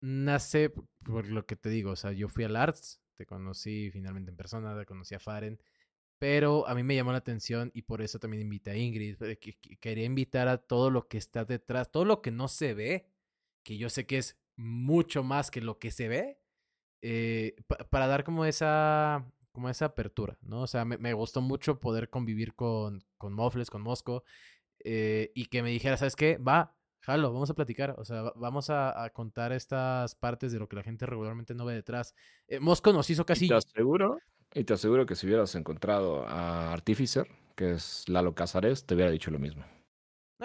nace por lo que te digo, o sea, yo fui al Arts, te conocí finalmente en persona, te conocí a Faren, pero a mí me llamó la atención y por eso también invité a Ingrid, que, quería invitar a todo lo que está detrás, todo lo que no se ve, que yo sé que es mucho más que lo que se ve, eh, para dar como esa, como esa apertura, ¿no? O sea, me, gustó mucho poder convivir con, con Mofles, con Mosco, eh, y que me dijera, ¿sabes qué? Va, jalo, vamos a platicar, o sea, vamos a, contar estas partes de lo que la gente regularmente no ve detrás. Eh, Mosco nos hizo casi... Y te aseguro, y te aseguro que si hubieras encontrado a Artificer, que es Lalo Casares, te hubiera dicho lo mismo.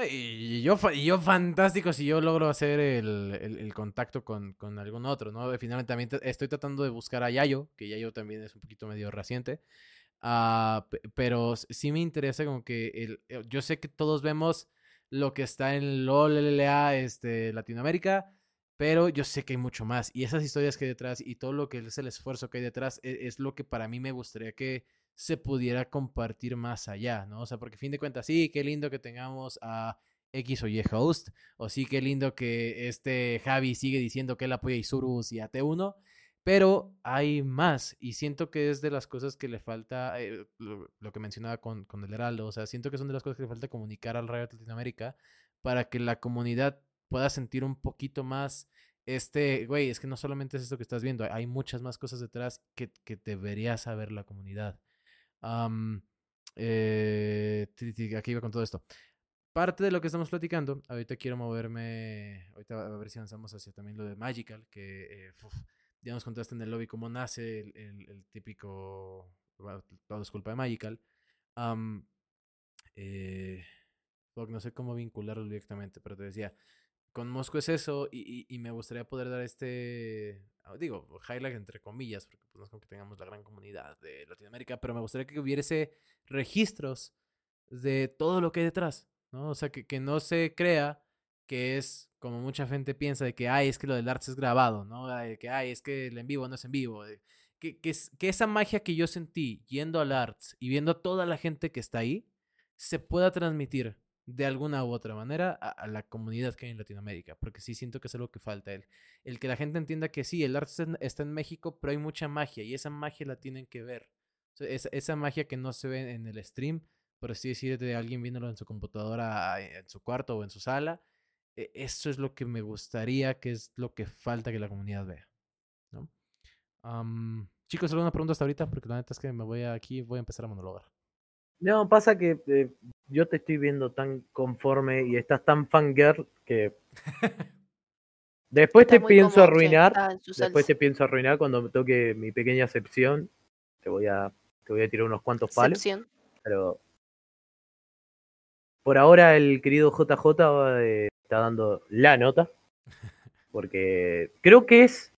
Y yo, y yo fantástico si yo logro hacer el, el, contacto con, con, algún otro, ¿no? Finalmente también estoy tratando de buscar a Yayo, que Yayo también es un poquito medio reciente. Uh, pero sí me interesa como que el, eh, yo sé que todos vemos lo que está en LOL, LLA, este, Latinoamérica, pero yo sé que hay mucho más. Y esas historias que hay detrás y todo lo que es el esfuerzo que hay detrás e, es, lo que para mí me gustaría que se pudiera compartir más allá, ¿no? O sea, porque fin de cuentas, sí, qué lindo que tengamos a X o Y host, o sí, qué lindo que este Javi sigue diciendo que él apoya a Isurus y a T1, pero hay más y siento que es de las cosas que le falta, eh, lo, que mencionaba con, con, el Heraldo, o sea, siento que son de las cosas que le falta comunicar al Riot Latinoamérica para que la comunidad pueda sentir un poquito más este, güey, es que no solamente es esto que estás viendo, hay muchas más cosas detrás que, que debería saber la comunidad. eh, aquí iba con todo esto. Parte de lo que estamos platicando, ahorita quiero moverme, ahorita a ver si avanzamos hacia también lo de Magical, que eh, ya nos contaste en el lobby cómo nace el, el, típico, todo es culpa de Magical. eh, no sé cómo vincularlo directamente, pero te decía, con Mosco es eso y, y, me gustaría poder dar este, ah, digo, highlight entre comillas, porque pues, no es como que tengamos la gran comunidad de Latinoamérica, pero me gustaría que hubiese registros de todo lo que hay detrás, ¿no? O sea, que, que no se crea que es como mucha gente piensa de que, ay, es que lo del arte es grabado, ¿no? De que, ay, es que el en vivo no es en vivo. Que, que, que esa magia que yo sentí yendo al Arts y viendo a toda la gente que está ahí, se pueda transmitir de alguna u otra manera a, la comunidad que hay en Latinoamérica, porque sí siento que es algo que falta, el, el que la gente entienda que sí, el arte está en México, pero hay mucha magia y esa magia la tienen que ver. esa, esa magia que no se ve en el stream, por así decir, de alguien viéndolo en su computadora, en su cuarto o en su sala, e, eso es lo que me gustaría, que es lo que falta que la comunidad vea. ¿no? chicos, ¿alguna pregunta hasta ahorita? Porque la neta es que me voy aquí, voy a empezar a monologar. No, pasa que eh, yo te estoy viendo tan conforme y estás tan fangirl que después te pienso arruinar. Después te pienso arruinar cuando me toque mi pequeña excepción. Te voy a, te voy a tirar unos cuantos palos. Pero por ahora el querido JJ está dando la nota. Porque creo que es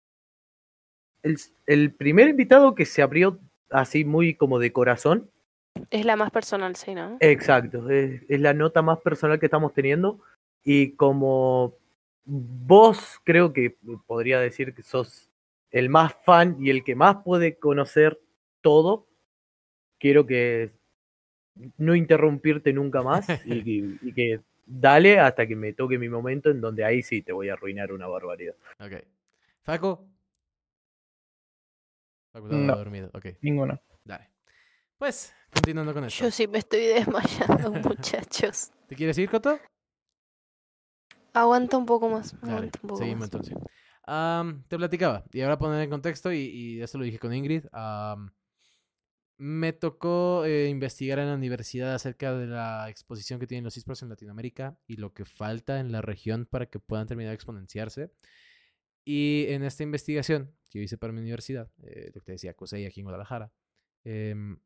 el, el, primer invitado que se abrió así muy como de corazón. Es la más personal, sí, ¿no? Exacto, es, es, la nota más personal que estamos teniendo. Y como vos creo que podría decir que sos el más fan y el que más puede conocer todo, quiero que no interrumpirte nunca más y, y que dale hasta que me toque mi momento en donde ahí sí te voy a arruinar una barbaridad. Ok. Faco. Está No. dormido. Ok, Ninguna. dale. Pues, continuando con esto. Yo sí me estoy desmayando, muchachos. ¿Te quieres ir, Coto? Aguanta un poco más. Dale, un poco seguimos más. entonces. Te platicaba, y ahora poner en contexto, y, y eso lo dije con Ingrid. me tocó eh, investigar en la universidad acerca de la exposición que tienen los esports en Latinoamérica y lo que falta en la región para que puedan terminar de exponenciarse. Y en esta investigación que yo hice para mi universidad, eh, lo que te decía, COSEI aquí en Guadalajara, em,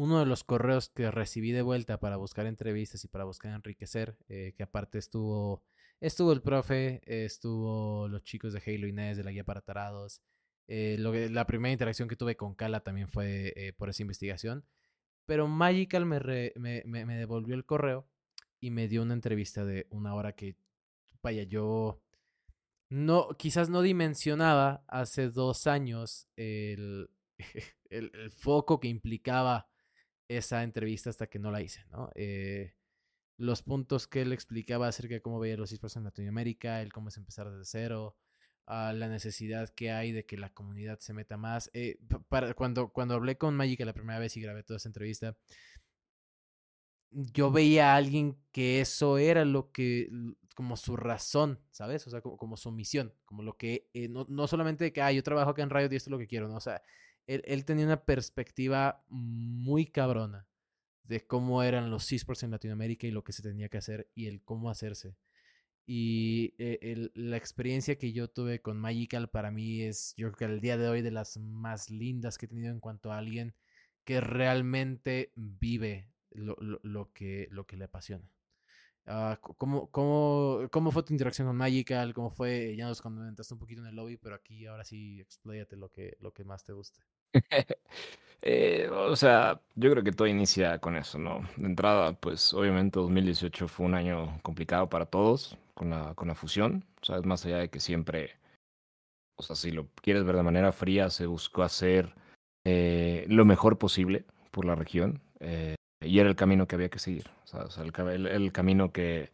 uno de los correos que recibí de vuelta para buscar entrevistas y para buscar enriquecer, eh, que aparte estuvo, estuvo el profe, estuvo los chicos de Halo Inés de la guía para tarados. eh, la primera interacción que tuve con Kala también fue eh, por esa investigación. Pero Magical me, me, devolvió el correo y me dio una entrevista de una hora que, vaya, yo no, quizás no dimensionaba hace dos años el, el foco que implicaba esa entrevista hasta que no la hice, ¿no? Eh, los puntos que él explicaba acerca de cómo veía los esports en Latinoamérica, el cómo es empezar desde cero, a la necesidad que hay de que la comunidad se meta más. Eh, pa- para, cuando, cuando hablé con Magic la primera vez y grabé toda esa entrevista, yo veía a alguien que eso era lo que, como su razón, ¿sabes? O sea, como, como su misión, como lo que, eh, no, no solamente que, ah, yo trabajo acá en Riot y esto es lo que quiero, ¿no? O sea, él, tenía una perspectiva muy cabrona de cómo eran los esports en Latinoamérica y lo que se tenía que hacer y el cómo hacerse. Y eh, el- la experiencia que yo tuve con Magical para mí es, yo creo que al día de hoy, de las más lindas que he tenido en cuanto a alguien que realmente vive lo, lo- lo que, lo que le apasiona. C- ¿cómo, cómo, fue tu interacción con Magical? ¿Cómo fue? Ya nos comentaste un poquito en el lobby, pero aquí ahora sí expláyate lo que, lo que más te guste. Eh, o sea, yo creo que todo inicia con eso, ¿no? De entrada, pues obviamente 2018 fue un año complicado para todos con la, con la fusión. O sea, más allá de que siempre, o sea, si lo quieres ver de manera fría, se buscó hacer eh, lo mejor posible por la región. eh, y era el camino que había que seguir. El, ca- el- el camino que,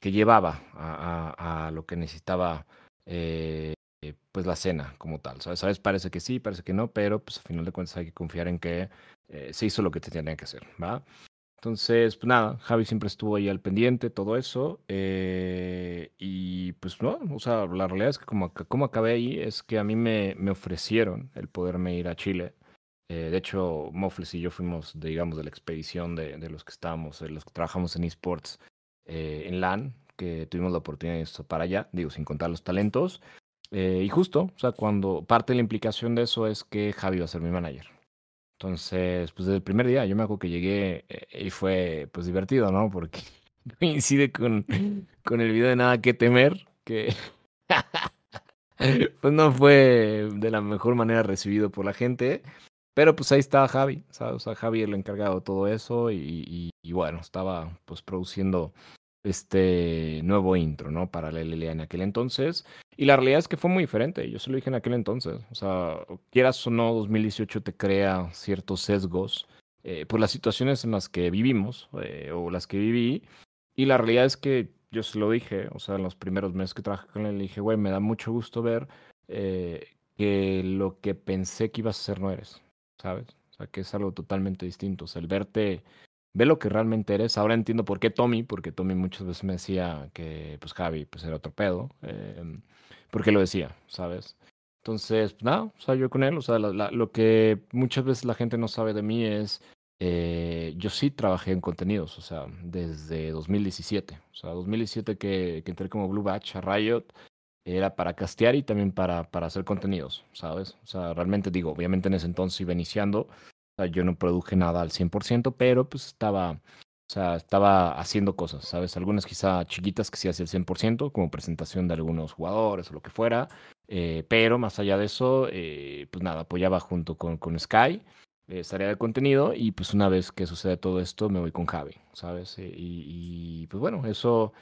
que llevaba a, a- lo que necesitaba eh, eh, pues la cena como tal. ¿sabes? ¿Sabes? Parece que sí, parece que no, pero pues a final de cuentas hay que confiar en que eh, se hizo lo que te tenía que hacer, ¿va? Entonces, pues nada, Javi siempre estuvo ahí al pendiente, todo eso. y pues no, o sea, la realidad es que como, como acabé ahí es que a mí me, me ofrecieron el poderme ir a Chile. Eh, de hecho, Mofles y yo fuimos, digamos, de la expedición de, de los que estábamos, de los que trabajamos en esports eh, en LAN, que tuvimos la oportunidad de ir para allá, digo, sin contar los talentos. Eh, y justo, o sea, cuando parte de la implicación de eso es que Javi va a ser mi manager. Entonces, pues desde el primer día, yo me acuerdo que llegué eh, y fue pues divertido, ¿no? Porque coincide con, con el video de Nada que temer, que pues no fue de la mejor manera recibido por la gente. Pero pues ahí estaba Javi, ¿sabes? O sea, Javi el encargado de todo eso y, y- y bueno, estaba pues produciendo este nuevo intro, ¿no? Para la LLA en aquel entonces. Y la realidad es que fue muy diferente, yo se lo dije en aquel entonces. O sea, quieras o no, 2018 te crea ciertos sesgos eh, por las situaciones en las que vivimos eh, o las que viví. Y la realidad es que yo se lo dije, o sea, en los primeros meses que trabajé con él, le dije, güey, me da mucho gusto ver eh, que lo que pensé que ibas a hacer no eres, ¿sabes? O sea, que es algo totalmente distinto. O sea, el verte, ve lo que realmente eres. Ahora entiendo por qué Tommy, porque Tommy muchas veces me decía que, pues, Javi, pues, era otro pedo. Eh, porque lo decía, ¿sabes? Entonces, pues, nada, o sea, yo con él, o sea, la- la- lo que muchas veces la gente no sabe de mí es, eh, yo sí trabajé en contenidos, o sea, desde 2017. O sea, 2017 que, que entré como Blue Batch a Riot, era para castear y también para, para hacer contenidos, ¿sabes? O sea, realmente digo, obviamente en ese entonces iba iniciando, o sea, yo no produje nada al 100%, pero pues estaba, o sea, estaba haciendo cosas, ¿sabes? Algunas quizá chiquitas que sí hacía el 100%, como presentación de algunos jugadores o lo que fuera, eh, pero más allá de eso, eh, pues nada, apoyaba junto con, con Sky eh, esa área de contenido y pues una vez que sucede todo esto me voy con Javi, ¿sabes? Eh, y, y, pues bueno, eso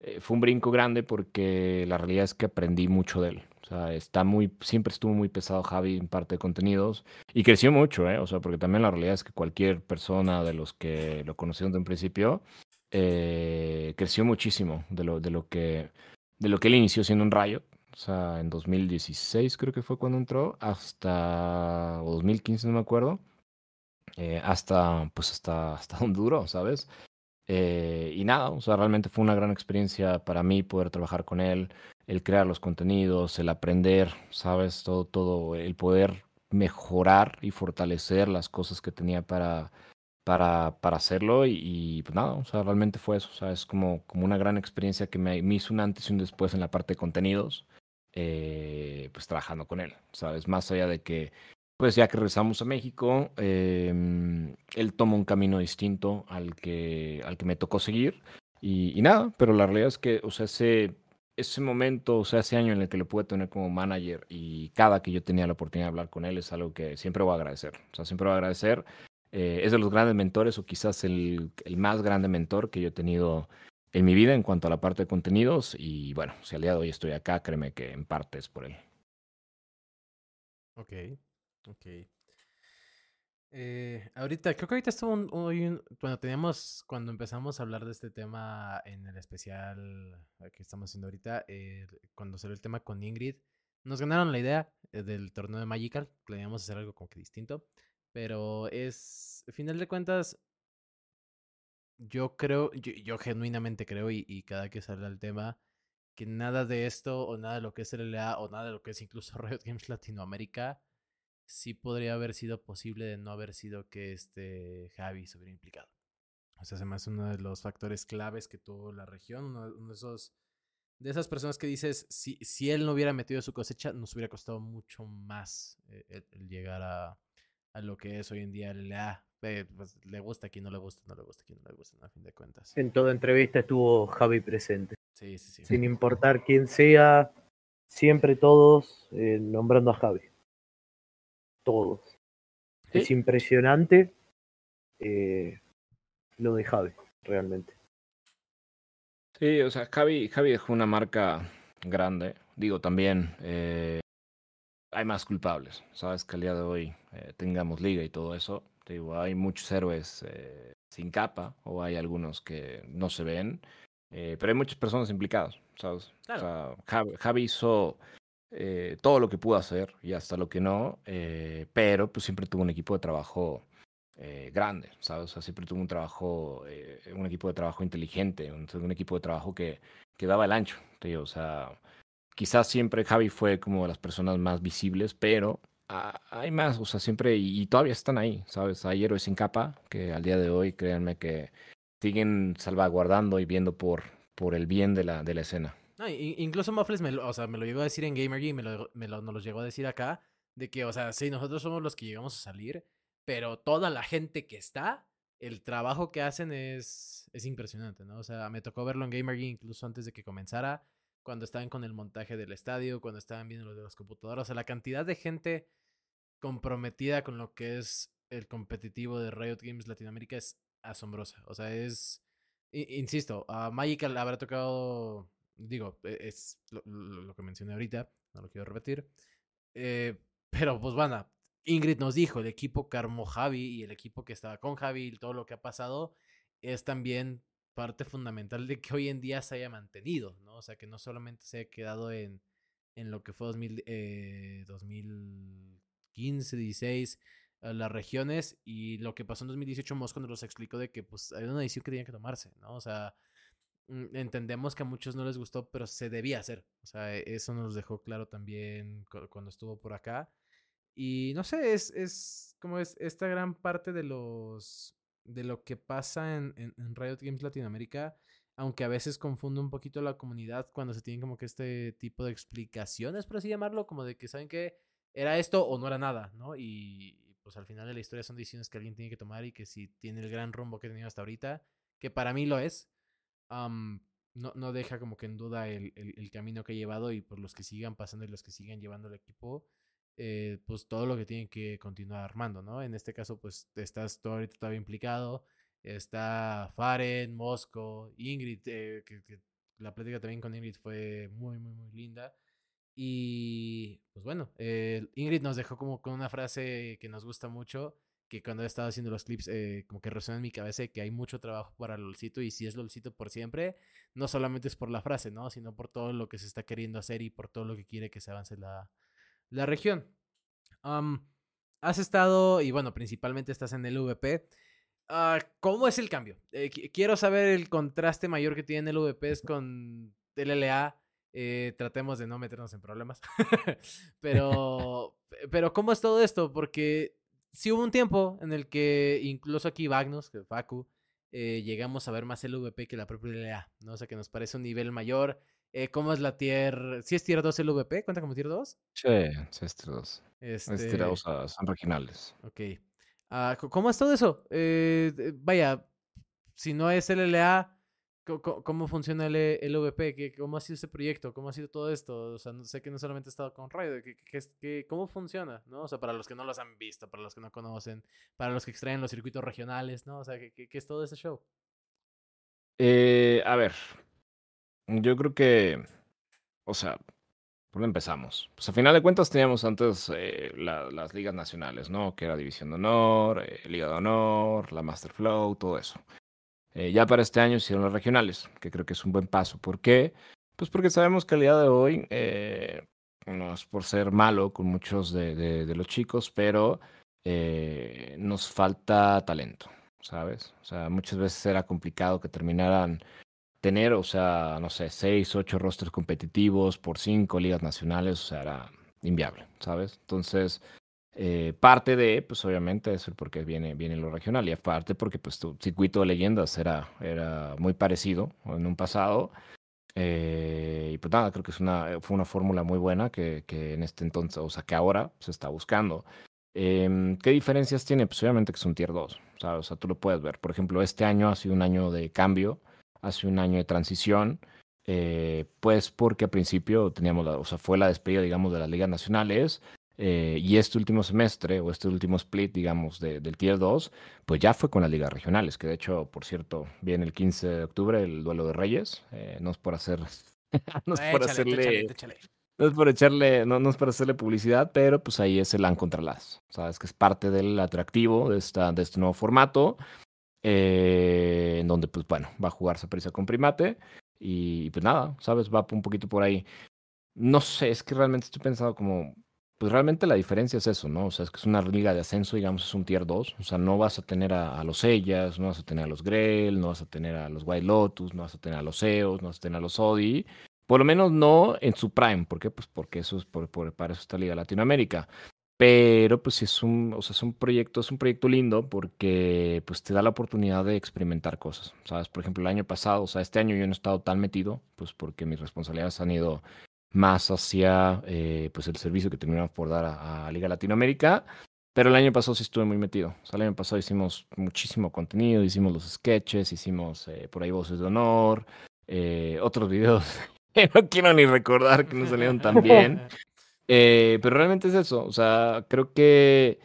eh, fue un brinco grande porque la realidad es que aprendí mucho de él. O sea, está muy, siempre estuvo muy pesado Javi en parte de contenidos y creció mucho, ¿eh? O sea, porque también la realidad es que cualquier persona de los que lo conocieron de un principio eh, creció muchísimo de lo, de lo que de lo que él inició siendo un Riot. O sea, en 2016 creo que fue cuando entró, hasta o 2015 no me acuerdo, eh, hasta pues hasta hasta un duro, ¿sabes? Eh, y nada, o sea, realmente fue una gran experiencia para mí poder trabajar con él, el crear los contenidos, el aprender, ¿sabes? Todo, todo, el poder mejorar y fortalecer las cosas que tenía para, para, para hacerlo y, pues nada, o sea, realmente fue eso, o sea, es como, como una gran experiencia que me, hizo un antes y un después en la parte de contenidos, eh, pues trabajando con él, ¿sabes? Más allá de que pues ya que regresamos a México, em, él toma un camino distinto al que, al que me tocó seguir. Y, nada, pero la realidad es que, o sea, ese, ese momento, o sea, ese año en el que lo pude tener como manager y cada que yo tenía la oportunidad de hablar con él es algo que siempre voy a agradecer. O sea, siempre voy a agradecer. Eh, es de los grandes mentores o quizás el, el, más grande mentor que yo he tenido en mi vida en cuanto a la parte de contenidos. Y bueno, si al día de hoy estoy acá, créeme que en parte es por él. Ok, Ok. Eh, ahorita, creo que ahorita estuvo un, un, cuando teníamos, cuando empezamos a hablar de este tema en el especial que estamos haciendo ahorita, eh, cuando salió el tema con Ingrid, nos ganaron la idea eh, del torneo de Magical, planeamos hacer algo como que distinto, pero es, al final de cuentas, yo creo, yo, genuinamente creo, y, y, cada que sale el tema, que nada de esto, o nada de lo que es LLA, o nada de lo que es incluso Riot Games Latinoamérica, sí podría haber sido posible de no haber sido que este Javi se hubiera implicado. O sea, hace uno de los factores claves que tuvo la región, uno, de esos de esas personas que dices, si, si él no hubiera metido su cosecha, nos hubiera costado mucho más eh, el, llegar a, a, lo que es hoy en día el A. Pues, le gusta a quien no le gusta, no le gusta a quien no le gusta, a fin de cuentas. En toda entrevista estuvo Javi presente. Sí, sí, sí. Sin importar quién sea, siempre todos eh, nombrando a Javi todos. Es impresionante eh, lo de Javi, realmente. Sí, o sea, Javi, Javi dejó una marca grande. Digo, también eh, hay más culpables. Sabes que al día de hoy eh, tengamos liga y todo eso. Digo, hay muchos héroes eh, sin capa o hay algunos que no se ven. Eh, pero hay muchas personas implicadas, ¿sabes? Claro. O sea, Javi, Javi hizo eh, todo lo que pudo hacer y hasta lo que no, eh, pero pues siempre tuvo un equipo de trabajo eh, grande, ¿sabes? Siempre tuvo un trabajo, eh, un equipo de trabajo inteligente, un, equipo de trabajo que, que, daba el ancho. O sea, quizás siempre Javi fue como de las personas más visibles, pero hay más, o sea, siempre, y, y, todavía están ahí, ¿sabes? Hay héroes sin capa que al día de hoy, créanme que siguen salvaguardando y viendo por, por el bien de la, de la escena. No, incluso Muffles me lo, o sea, me lo llegó a decir en Gamergy y me lo, me lo, llegó a decir acá, de que, o sea, sí, nosotros somos los que llegamos a salir, pero toda la gente que está, el trabajo que hacen es, es impresionante, ¿no? O sea, me tocó verlo en Gamergy incluso antes de que comenzara, cuando estaban con el montaje del estadio, cuando estaban viendo lo de las computadoras, o sea, la cantidad de gente comprometida con lo que es el competitivo de Riot Games Latinoamérica es asombrosa, o sea, es... Insisto, a Magical habrá tocado digo, e, es lo, lo, que mencioné ahorita, no lo quiero repetir. Eh, pero pues bueno, Ingrid nos dijo, el equipo que armó Javi y el equipo que estaba con Javi y todo lo que ha pasado es también parte fundamental de que hoy en día se haya mantenido, ¿no? O sea, que no solamente se haya quedado en, en lo que fue 2000, eh, 2015, 16, las regiones y lo que pasó en 2018 Moscú nos explicó de que pues hay una decisión que tenía que tomarse, ¿no? O sea, entendemos que a muchos no les gustó, pero se debía hacer. O sea, e, eso nos dejó claro también cuando estuvo por acá. Y no sé, es, es como es esta gran parte de los de lo que pasa en, en, en, Riot Games Latinoamérica, aunque a veces confunde un poquito la comunidad cuando se tienen como que este tipo de explicaciones, por así llamarlo, como de que saben que era esto o no era nada, ¿no? Y pues al final de la historia son decisiones que alguien tiene que tomar y que si tiene el gran rumbo que ha tenido hasta ahorita, que para mí lo es, um, no, no deja como que en duda el, el, camino que ha llevado y por los que sigan pasando y los que sigan llevando el equipo, eh, pues todo lo que tienen que continuar armando, ¿no? En este caso, pues estás todo ahorita todavía implicado, está Faren, Mosco, Ingrid, eh, la plática también con Ingrid fue muy, muy, muy linda. Y pues bueno, eh, Ingrid nos dejó como con una frase que nos gusta mucho, que cuando he estado haciendo los clips, eh, como que resuena en mi cabeza que hay mucho trabajo para LOLcito y si es LOLcito por siempre, no solamente es por la frase, ¿no? Sino por todo lo que se está queriendo hacer y por todo lo que quiere que se avance la, la región. has estado, y bueno, principalmente estás en el VP. Ah, ¿Cómo es el cambio? Eh, quiero saber el contraste mayor que tiene el VP con el LA eh, tratemos de no meternos en problemas. pero, pero, ¿cómo es todo esto? Porque sí hubo un tiempo en el que incluso aquí Magnus, que Facu, eh, llegamos a ver más el VP que la propia LA, ¿no? O sea, que nos parece un nivel mayor. Eh, ¿Cómo es la tier? ¿Sí es tier 2 el VP? ¿Cuenta como tier 2? Sí, sí es tier 2. Este... Es tier 2, este son regionales. Ok. Uh, ¿Cómo es todo eso? vaya, si no es LLA, ¿Cómo, funciona el, el VP? ¿Cómo ha sido ese proyecto? ¿Cómo ha sido todo esto? O sea, no sé que no solamente he estado con Raid, ¿cómo funciona? ¿no? O sea, para los que no los han visto, para los que no conocen, para los que extraen los circuitos regionales, ¿no? O sea, ¿qué, es todo ese show? Eh, a ver, yo creo que, o sea, ¿por dónde empezamos? Pues a final de cuentas teníamos antes eh, las ligas nacionales, ¿no? Que era División de Honor, eh, Liga de Honor, la Master Flow, todo eso. Eh, ya para este año hicieron los regionales, que creo que es un buen paso. ¿Por qué? Pues porque sabemos que el día de hoy, eh, no es por ser malo con muchos de, los chicos, pero eh, nos falta talento, ¿sabes? O sea, muchas veces era complicado que terminaran tener, o sea, no sé, seis, ocho rosters competitivos por cinco ligas nacionales, o sea, era inviable, ¿sabes? Entonces, eh, parte de, pues obviamente, es porque viene, viene lo regional y aparte porque pues tu circuito de leyendas era, era muy parecido en un pasado. Eh, y pues nada, creo que es una, fue una fórmula muy buena que, que, en este entonces, o sea, que ahora se está buscando. Em, ¿Qué diferencias tiene? Pues obviamente que es un tier 2, o sea, tú lo puedes ver. Por ejemplo, este año ha sido un año de cambio, ha sido un año de transición. Eh, pues porque al principio teníamos, la, o sea, fue la despedida, digamos, de las ligas nacionales, eh, y este último semestre o este último split, digamos, del Tier 2, pues ya fue con las ligas regionales, que de hecho, por cierto, viene el 15 de octubre el duelo de Reyes. Eh, no es por hacer. no es por hacerle. No es por echarle, no, no, es por hacerle publicidad, pero pues ahí es el LAN contra las. Sabes que es parte del atractivo de, esta, de este nuevo formato. Eh, en donde, pues bueno, va a jugarse prisa con primate. Y pues nada, ¿sabes? Va un poquito por ahí. No sé, es que realmente estoy pensando como pues realmente la diferencia es eso, ¿no? O sea, es que es una liga de ascenso, digamos, es un tier 2. O sea, no vas a tener a, los Ellas, no vas a tener a los Grell, no vas a tener a los White Lotus, no vas a tener a los Eos, no vas a tener a los Odi. Por lo menos no en su prime. ¿Por qué? Pues porque eso es por, para eso está Liga Latinoamérica. Pero pues es un, o sea, es un proyecto, es un proyecto lindo porque pues te da la oportunidad de experimentar cosas. ¿Sabes? Por ejemplo, el año pasado, o sea, este año yo no he estado tan metido, pues porque mis responsabilidades han ido más hacia eh, pues el servicio que terminamos por dar a, Liga Latinoamérica. Pero el año pasado sí estuve muy metido. O sea, el año pasado hicimos muchísimo contenido, hicimos los sketches, hicimos eh, por ahí voces de honor, eh, otros videos que no quiero ni recordar que no salieron tan bien. pero realmente es eso. O sea, creo que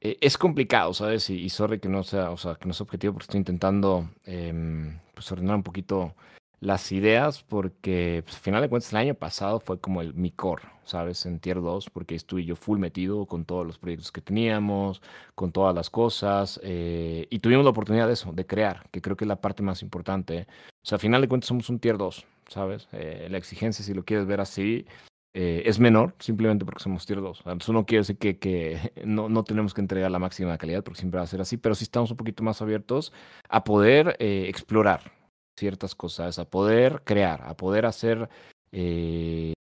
es complicado, ¿sabes? Y, y, sorry que no sea, o sea, que no sea objetivo porque estoy intentando em, pues ordenar un poquito las ideas porque pues, al final de cuentas el año pasado fue como el mi core, ¿sabes? En Tier 2 porque estuve yo full metido con todos los proyectos que teníamos, con todas las cosas eh, y tuvimos la oportunidad de eso, de crear, que creo que es la parte más importante. O sea, al final de cuentas somos un Tier 2, ¿sabes? Eh, la exigencia, si lo quieres ver así, eh, es menor simplemente porque somos Tier 2. Eso no quiere decir que, que no, no, tenemos que entregar la máxima calidad porque siempre va a ser así, pero sí estamos un poquito más abiertos a poder explorar, ciertas cosas, a poder crear, a poder hacer eh,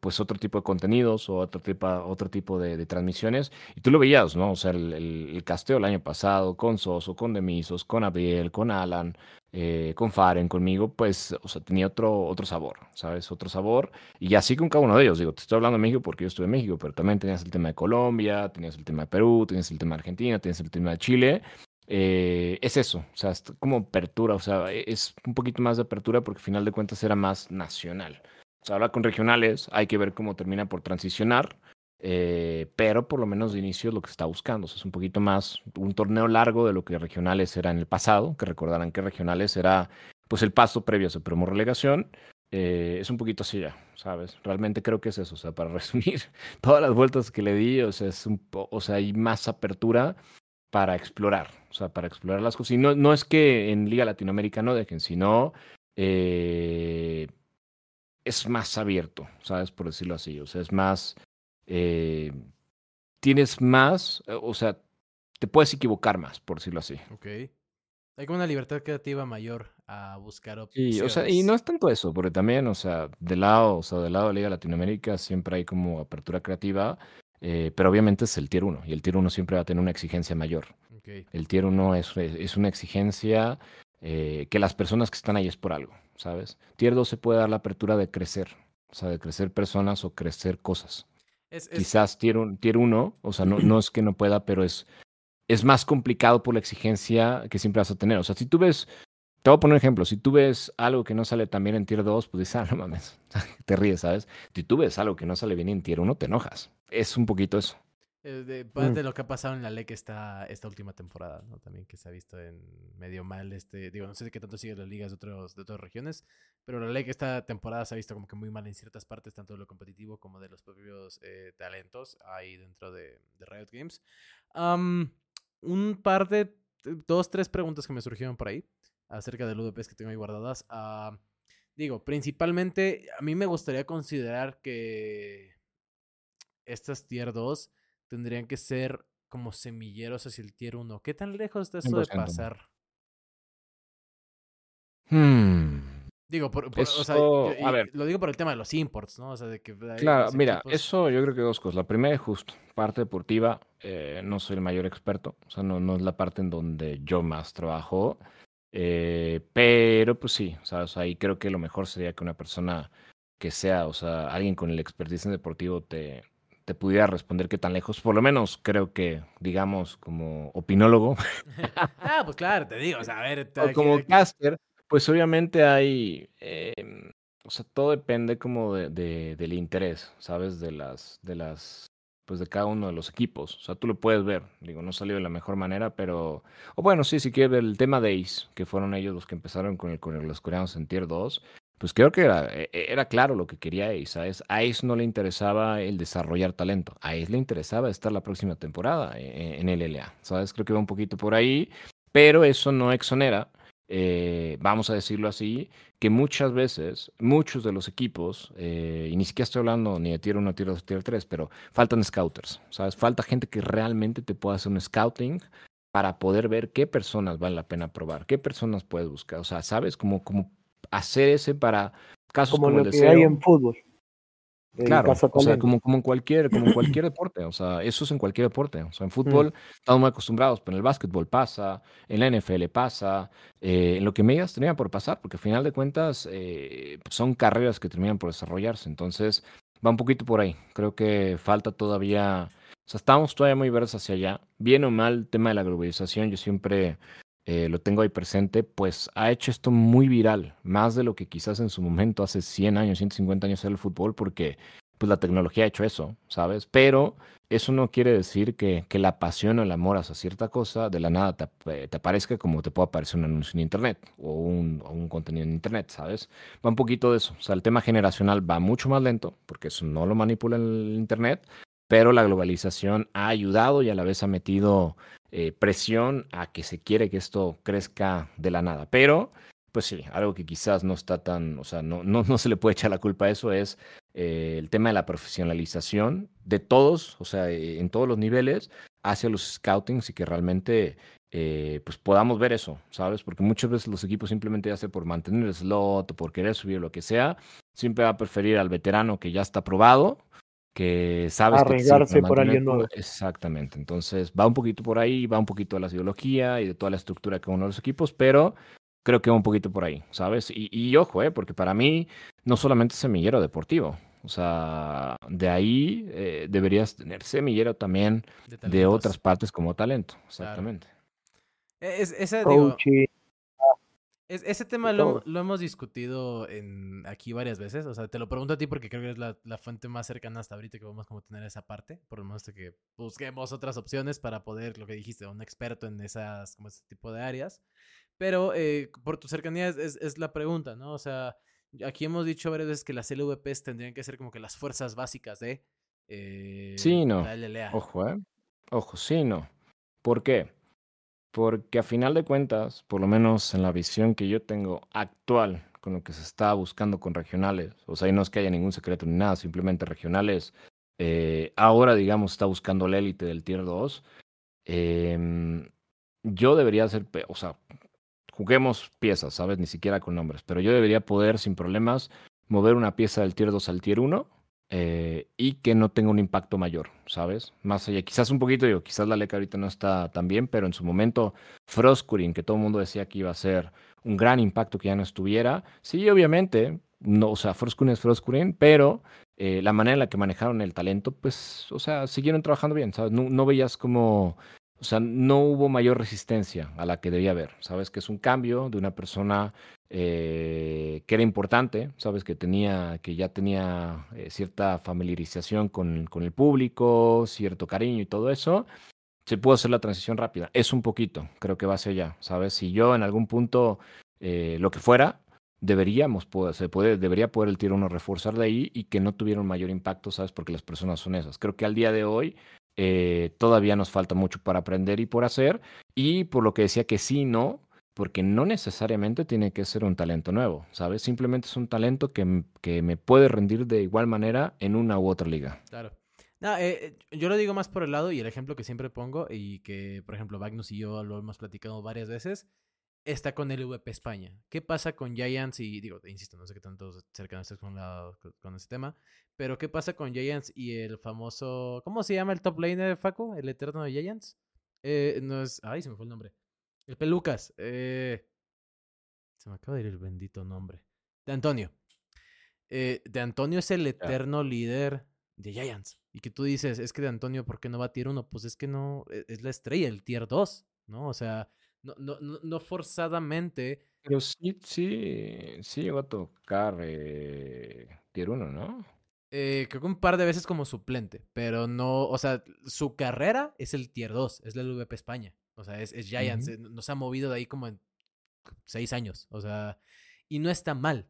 pues otro tipo de contenidos o otro tipo, otro tipo de, transmisiones. Y tú lo veías, ¿no? O sea, el, el, casteo el año pasado con Soso, con Demisos, con Abiel, con Alan, eh, con Faren, conmigo, pues, o sea, tenía otro, otro sabor, ¿sabes? Otro sabor. Y así con cada uno de ellos. Digo, te estoy hablando de México porque yo estuve en México, pero también tenías el tema de Colombia, tenías el tema de Perú, tenías el tema de Argentina, tenías el tema de Chile. Eh, es eso, o sea, es como apertura, o sea, e, es un poquito más de apertura porque al final de cuentas era más nacional. O sea, ahora con regionales hay que ver cómo termina por transicionar, eh, pero por lo menos de inicio es lo que está buscando. O sea, es un poquito más un torneo largo de lo que regionales era en el pasado, que recordarán que regionales era pues el paso previo a su promo relegación. eh, es un poquito así ya, ¿sabes? Realmente creo que es eso, o sea, para resumir todas las vueltas que le di, o sea, es o sea, hay más apertura para explorar, o sea, para explorar las cosas. Y no, no es que en Liga Latinoamérica no dejen, sino eh, es más abierto, ¿sabes? Por decirlo así, o sea, es más, eh, tienes más, eh, o sea, te puedes equivocar más, por decirlo así. Ok. Hay como una libertad creativa mayor a buscar opciones. Sí, o sea, y no es tanto eso, porque también, o sea, del lado, o sea, del lado de Liga Latinoamérica siempre hay como apertura creativa, eh, pero obviamente es el tier 1 y el tier 1 siempre va a tener una exigencia mayor. El tier 1 es, es una exigencia eh, que las personas que están ahí es por algo, ¿sabes? Tier 2 se puede dar la apertura de crecer, o sea, de crecer personas o crecer cosas. Es, es- Quizás tier 1, tier o sea, no, no es que no pueda, pero es, es más complicado por la exigencia que siempre vas a tener. O sea, si tú ves, te voy a poner un ejemplo, si tú ves algo que no sale tan bien en tier 2, pues dices, ah, no mames, te ríes, ¿sabes? Si tú ves algo que no sale bien en tier 1, te enojas. Es un poquito eso. eh, de, parte Mm. de lo que ha pasado en la LEC esta, esta última temporada, ¿no? También que se ha visto en medio mal este, digo, no sé de qué tanto siguen las ligas de, otros, de otras regiones, pero la LEC esta temporada se ha visto como que muy mal en ciertas partes, tanto de lo competitivo como de los propios eh, talentos ahí dentro de, de Riot Games. Am, un par de, dos, tres preguntas que me surgieron por ahí acerca del UDPs que tengo ahí guardadas. Ah, digo, principalmente a mí me gustaría considerar que estas tier 2 tendrían que ser como semilleros hacia el tier 1. ¿Qué tan lejos está eso de 100%. pasar? Hmm. Digo, por, por- o sea, Eso, yo- a ver. lo digo por el tema de los imports, ¿no? O sea, de que Claro, mira, equipos- eso yo creo que dos cosas. La primera es justo, parte deportiva, eh, no soy el mayor experto, o sea, no, no es la parte en donde yo más trabajo, eh, pero pues sí, ¿sabes? Ahí creo que lo mejor sería que una persona que sea, o sea, alguien con el expertise en deportivo te, te pudiera responder qué tan lejos, por lo menos creo que, digamos, como opinólogo ah, pues claro, te digo, o sea, a ver, o como caster, pues obviamente hay, eh, o sea, todo depende como de, de- del interés, ¿sabes? De las, de las, pues de cada uno de los equipos. O sea, tú lo puedes ver, digo, no salió de la mejor manera, pero, o bueno, sí, si quieres ver el tema de Ace, que fueron ellos los que empezaron con, el, con los coreanos en Tier 2, pues creo que era, e- e- era claro lo que quería Ace, ¿sabes? A Ace no le interesaba el desarrollar talento, a Ace le interesaba estar la próxima temporada eh, en, en LLA, ¿sabes? Creo que va un poquito por ahí, pero eso no exonera eh, vamos a decirlo así, que muchas veces, muchos de los equipos, eh, y ni siquiera estoy hablando ni de tier 1, tier 2, tier 3, pero faltan scouters, ¿sabes? Falta gente que realmente te pueda hacer un scouting para poder ver qué personas vale la pena probar, qué personas puedes buscar, o sea, ¿sabes? Como, como hacer ese para casos Como como, lo el que deseo. hay en fútbol. Claro, o sea, como, como en cualquier, como en cualquier deporte, o sea, eso es en cualquier deporte, o sea, en fútbol estamos muy acostumbrados, pero en el básquetbol pasa, en la NFL pasa, eh, en lo que me digas termina por pasar, porque al final de cuentas eh, pues son carreras que terminan por desarrollarse, entonces va un poquito por ahí, creo que falta todavía, o sea, estamos todavía muy verdes hacia allá, bien o mal, el tema de la globalización, yo siempre eh, lo tengo ahí presente, pues ha hecho esto muy viral, más de lo que quizás en su momento hace 100 años, 150 años era el fútbol, porque pues la tecnología ha hecho eso, ¿sabes? Pero eso no quiere decir que, que la pasión o el amor hacia cierta cosa de la nada te, ap- te aparezca como te puede aparecer un anuncio en internet o un, o un contenido en internet, ¿sabes? Va un poquito de eso. O sea, el tema generacional va mucho más lento porque eso no lo manipula el internet, pero la globalización ha ayudado y a la vez ha metido eh, presión a que se quiere que esto crezca de la nada. Pero, pues sí, algo que quizás no está tan, o sea, no, no, no se le puede echar la culpa a eso es eh, el tema de la profesionalización de todos, o sea, eh, en todos los niveles, hacia los scoutings y que realmente pues podamos ver eso, ¿sabes? Porque muchas veces los equipos simplemente ya por mantener el slot o por querer subir lo que sea, siempre va a preferir al veterano que ya está probado, que sabes que Arriesgarse para por alguien nuevo. Exactamente, entonces va un poquito por ahí, va un poquito de la ideología y de toda la estructura de cada uno de los equipos, pero creo que va un poquito por ahí, ¿sabes? Y, y ojo, ¿eh? Porque para mí no solamente es semillero deportivo, o sea, de ahí eh, deberías tener semillero también de otras partes como talento, exactamente. E- Es, ese, digo. Es- ese tema lo, hemos discutido en, aquí varias veces. O sea, te lo pregunto a ti porque creo que es la, la fuente más cercana hasta ahorita que vamos como tener esa parte. Por lo menos que busquemos otras opciones para poder, lo que dijiste, un experto en esas, como ese tipo de áreas. Pero eh, por tu cercanía es, es- es la pregunta, ¿no? O sea, Aquí hemos dicho varias veces que las LVPs tendrían que ser como que las fuerzas básicas de eh, Sí, no. la LLA. Ojo, ¿eh? Ojo, sí, no. ¿Por qué? Porque a final de cuentas, por lo menos en la visión que yo tengo actual con lo que se está buscando con regionales, o sea, y no es que haya ningún secreto ni nada, simplemente regionales, eh, ahora digamos está buscando la élite del tier 2, em, yo debería ser, o sea, juguemos piezas, ¿sabes? Ni siquiera con nombres, pero yo debería poder sin problemas mover una pieza del tier 2 al tier 1 eh, y que no tenga un impacto mayor, ¿sabes? Más allá, quizás un poquito, digo, quizás la leca ahorita no está tan bien, pero en su momento Froskurin, que todo el mundo decía que iba a ser un gran impacto que ya no estuviera, sí, obviamente, no, o sea, Froskurin es Froskurin, pero eh, la manera en la que manejaron el talento, pues, o sea, siguieron trabajando bien, ¿sabes? No, no veías como... O sea, no hubo mayor resistencia a la que debía haber. Sabes que es un cambio de una persona eh, que era importante, sabes que tenía, que ya tenía eh, cierta familiarización con, con el público, cierto cariño y todo eso. Se pudo hacer la transición rápida. Es un poquito, creo que va hacia allá, ¿sabes? Si yo en algún punto, eh, lo que fuera, deberíamos se puede, debería poder el tiro uno reforzar de ahí y que no tuviera un mayor impacto, ¿sabes? Porque las personas son esas. Creo que al día de hoy todavía nos falta mucho para aprender y por hacer. Y por lo que decía que sí, no, porque no necesariamente tiene que ser un talento nuevo, ¿sabes? Simplemente es un talento que, que me puede rendir de igual manera en una u otra liga. Claro. Eh, eh, yo lo digo más por el lado y el ejemplo que siempre pongo y que, por ejemplo, Magnus y yo lo hemos platicado varias veces, está con el VP España. ¿Qué pasa con Giants y, digo, insisto, no sé qué tanto cercano estés con, la, con ese tema, pero ¿qué pasa con Giants y el famoso, ¿cómo se llama el top laner, Facu? ¿El eterno de Giants? Eh, no es, ay, se me fue el nombre. El Pelucas. Eh, se me acaba de ir el bendito nombre. De Antonio. Eh, de Antonio es el eterno líder de Giants. Y que tú dices, es que de Antonio, ¿por qué no va a tier 1? Pues es que no, e- es la estrella, el tier 2, ¿no? O sea, no, no, no, no forzadamente. Pero sí, sí, sí llegó a tocar eh, tier 1, ¿no? eh, creo que un par de veces como suplente, pero no, o sea, su carrera es el tier 2, es la LVP España. O sea, es, es Giants, eh, no se ha movido de ahí como en seis años. O sea, y no está mal.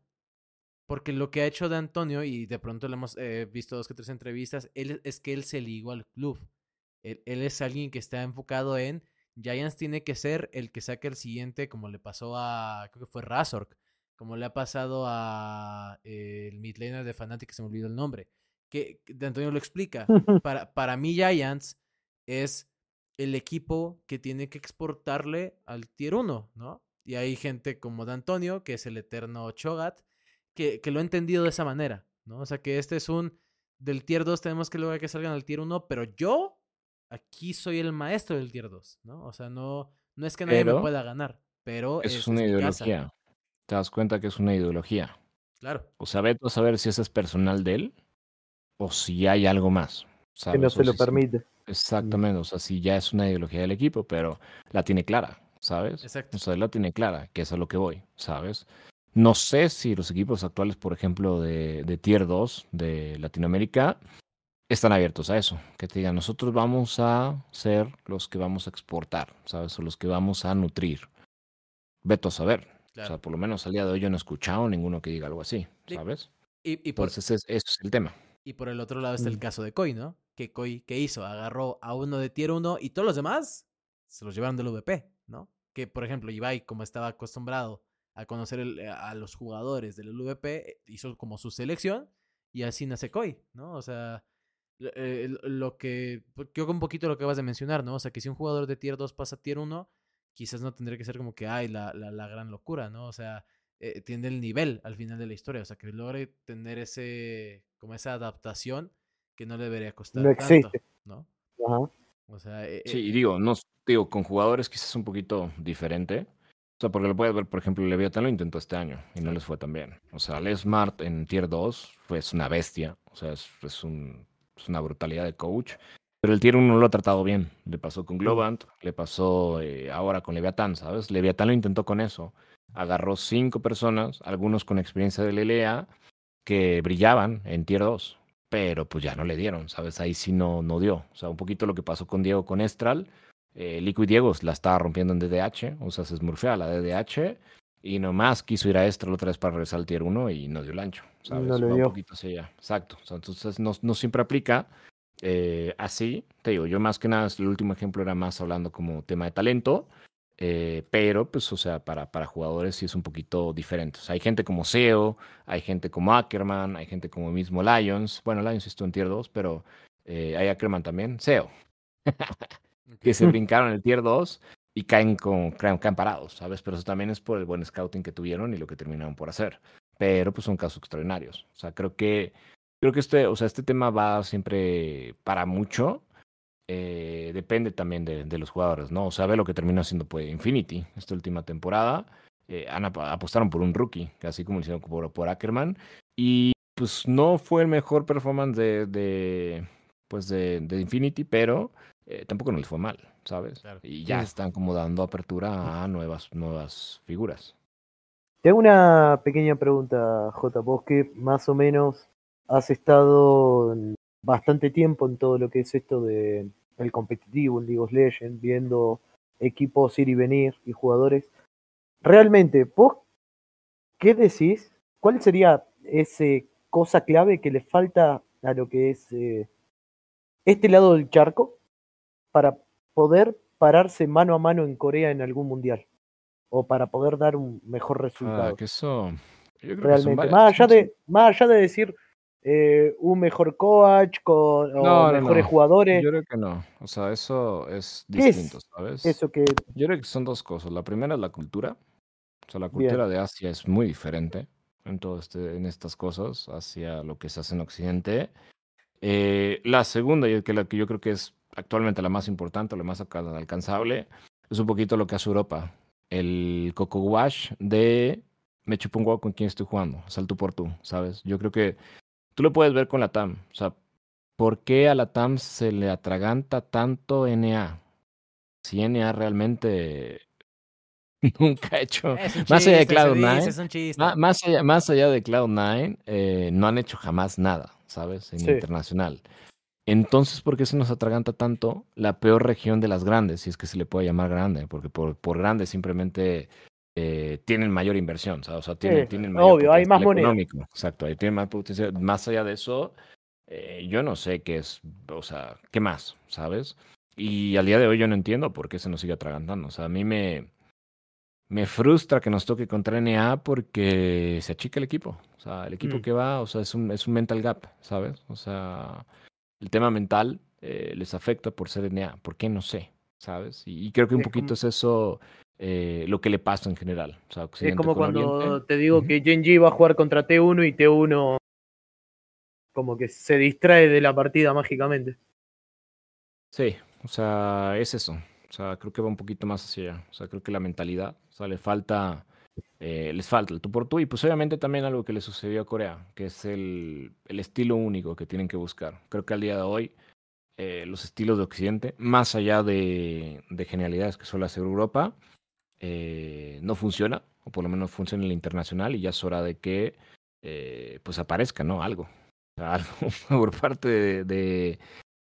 Porque lo que ha hecho de Antonio, y de pronto le hemos eh, visto dos que tres entrevistas, él, es que él se ligó al club. Él, él es alguien que está enfocado en Giants tiene que ser el que saque el siguiente, como le pasó a, creo que fue Razork, como le ha pasado a eh, el midlaner de Fnatic, que se me olvidó el nombre, que que de Antonio lo explica. Para, para mí Giants es el equipo que tiene que exportarle al tier 1, ¿no? Y hay gente como de Antonio, que es el eterno Chogat, que, que lo ha entendido de esa manera, ¿no? O sea, que este es un, del tier 2 tenemos que lograr que salgan al tier 1, pero yo aquí soy el maestro del tier 2, ¿no? O sea, no, no es que nadie me pueda ganar, pero Eso es una casa. ideología. Te das cuenta que es una ideología. Claro, O sea, vete a saber si eso es personal de él o si hay algo más. Que no ¿sabes? se lo permite. Exactamente, o sea, si ya es una ideología del equipo, pero la tiene clara, ¿sabes? exacto. O sea, la tiene clara, que es a lo que voy, ¿sabes? No sé si los equipos actuales, por ejemplo, de, de Tier 2 de Latinoamérica, están abiertos a eso. Que te digan, nosotros vamos a ser los que vamos a exportar, ¿sabes? O los que vamos a nutrir. Veto a saber. O Claro. sea, por lo menos al día de hoy yo no he escuchado ninguno que diga algo así, Sí. ¿sabes? Y, y por, Entonces, es, eso es el tema. y por el otro lado está el caso de Koi, ¿no? Que ¿qué hizo? Agarró a uno de tier 1 y todos los demás se los llevaron del VP, ¿no? Que, por ejemplo, Ibai, como estaba acostumbrado a conocer el- a los jugadores del VP, hizo como su selección y así nace Koi, ¿no? O sea, lo- eh, lo que, creo que un poquito lo que acabas de mencionar, ¿no? O sea, que si un jugador de tier 2 pasa a tier 1, quizás no tendría que ser como que, ay, la, la, la gran locura, ¿no? O sea, eh, tiene el nivel al final de la historia, o sea, que logre tener ese, como esa adaptación que no le debería costar No tanto, existe. ¿no? Ajá. O sea, eh, Sí, eh, y digo, no, digo, con jugadores quizás un poquito diferente. O sea, porque lo puedes ver, por ejemplo, Leviathan lo intentó este año y no les fue tan bien. O sea, Les Smart en Tier 2 fue es una bestia. O sea, es, es un- es una brutalidad de coach. Pero el Tier 1 no lo ha tratado bien. Le pasó con Globant, le pasó eh, ahora con Leviathan, ¿sabes? Leviathan lo intentó con eso. Agarró cinco personas, algunos con experiencia de LLA, que brillaban en Tier 2 pero pues ya no le dieron, ¿sabes? Ahí sí no, no dio. O sea, un poquito lo que pasó con Diego con Estral. Eh, Liquid Diego la estaba rompiendo en DDH, o sea, se smurfea la DDH. Y nomás quiso ir a Extra la otra vez para regresar al Tier 1 y no dio el ancho, ¿sabes? No le dio. un poquito allá. Exacto. O sea, entonces no, no siempre aplica eh, así. Te digo, yo más que nada, el último ejemplo era más hablando como tema de talento. Eh, pero, pues, o sea, para, para jugadores sí es un poquito diferente. O sea, hay gente como SEO, hay gente como Ackerman, hay gente como mismo Lions. Bueno, Lions estuvo en Tier 2, pero eh, hay Ackerman también. SEO, que se brincaron el Tier 2 y caen, con, caen, parados, ¿sabes? Pero eso también es por el buen scouting que tuvieron y lo que terminaron por hacer. Pero, pues, son casos extraordinarios. O sea, creo que, creo que este, o sea, este tema va siempre para mucho. Eh, depende también de, de, los jugadores, ¿no? O sea, ve lo que terminó haciendo pues, Infinity esta última temporada. Eh, han ap apostaron por un rookie, así como lo hicieron por, por, Ackerman. Y pues no fue el mejor performance de, de pues de, de, Infinity, pero eh, tampoco no les fue mal, ¿sabes? Claro. Y ya están como dando apertura a nuevas, nuevas figuras. Tengo una pequeña pregunta, J. Vos que más o menos has estado bastante tiempo en todo lo que es esto de el competitivo en League of Legends, viendo equipos ir y venir y jugadores. Realmente, ¿vos qué decís? ¿Cuál sería esa cosa clave que le falta a lo que es eh, este lado del charco para poder pararse mano a mano en Corea en algún mundial? O para poder dar un mejor resultado. Ah, que eso, Realmente, que más, allá de, más allá de decir, eh, un mejor coach con no, o mejores no. jugadores. Yo creo que no. O sea, eso es distinto, es ¿sabes? Eso que. Yo creo que son dos cosas. La primera es la cultura. O sea, la cultura Bien. de Asia es muy diferente en todo este, en estas cosas hacia lo que se hace en Occidente. Eh, la segunda, y que la que yo creo que es actualmente la más importante, la más alcanzable, es un poquito lo que hace Europa. El Coco Wash de me chupo un huevo con quien estoy jugando, salto por tú, ¿sabes? Yo creo que tú lo puedes ver con la TAM. O sea, ¿por qué a la TAM se le atraganta tanto NA? Si NA realmente nunca ha hecho. más allá de Cloud9. Más, más, allá, más allá de Cloud9, eh, no han hecho jamás nada, ¿sabes? En sí. internacional. Entonces, ¿por qué se nos atraganta tanto la peor región de las grandes? Si es que se le puede llamar grande, porque por, por grande simplemente eh, tienen mayor inversión, ¿sabes? o sea, tienen, sí, tienen mayor obvio, hay más moneda. económico. Exacto, ahí tienen más potencial. Más allá de eso, eh, yo no sé qué es, o sea, qué más, ¿sabes? Y al día de hoy yo no entiendo por qué se nos sigue atragantando. O sea, a mí me, me frustra que nos toque contra NA porque se achica el equipo. O sea, el equipo mm. que va, o sea, es un, es un mental gap, ¿sabes? O sea, el tema mental eh, les afecta por ser NA. ¿Por qué? No sé, ¿sabes? Y, y creo que un poquito es eso eh, lo que le pasa en general. O sea, es como cuando Oriente. te digo uh -huh. que Genji va a jugar contra T1 y T1 como que se distrae de la partida mágicamente. Sí, o sea, es eso. O sea, creo que va un poquito más hacia allá. O sea, creo que la mentalidad, o sea, le falta, eh, les falta el tú por tú y pues obviamente también algo que le sucedió a Corea, que es el, el estilo único que tienen que buscar. Creo que al día de hoy eh, los estilos de Occidente, más allá de, de genialidades que suele hacer Europa, eh, no funciona, o por lo menos funciona en el internacional, y ya es hora de que eh, pues aparezca, ¿no? Algo. Algo por parte de, de,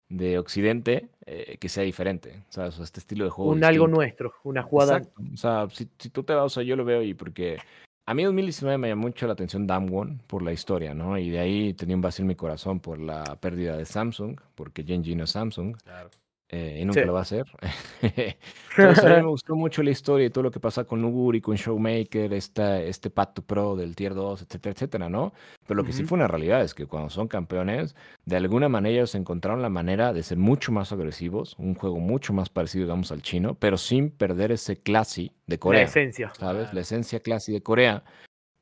de Occidente eh, que sea diferente. O sea, este estilo de juego. Un distinto. algo nuestro, una jugada. Exacto. O sea, si, si, tú te vas, o sea, yo lo veo y porque. A mí en 2019 me llamó mucho la atención Damwon por la historia, ¿no? Y de ahí tenía un vacío en mi corazón por la pérdida de Samsung, porque Genji no es Samsung. Claro. Eh, y nunca sí. lo va a hacer. Entonces, a mí me gustó mucho la historia y todo lo que pasa con Nuguri, con Showmaker, esta, este Path to Pro del Tier 2, etcétera, etcétera, ¿no? Pero lo que uh -huh. sí fue una realidad es que cuando son campeones, de alguna manera ellos encontraron la manera de ser mucho más agresivos, un juego mucho más parecido, digamos, al chino, pero sin perder ese classy de Corea. La esencia. ¿Sabes? La esencia classy de Corea.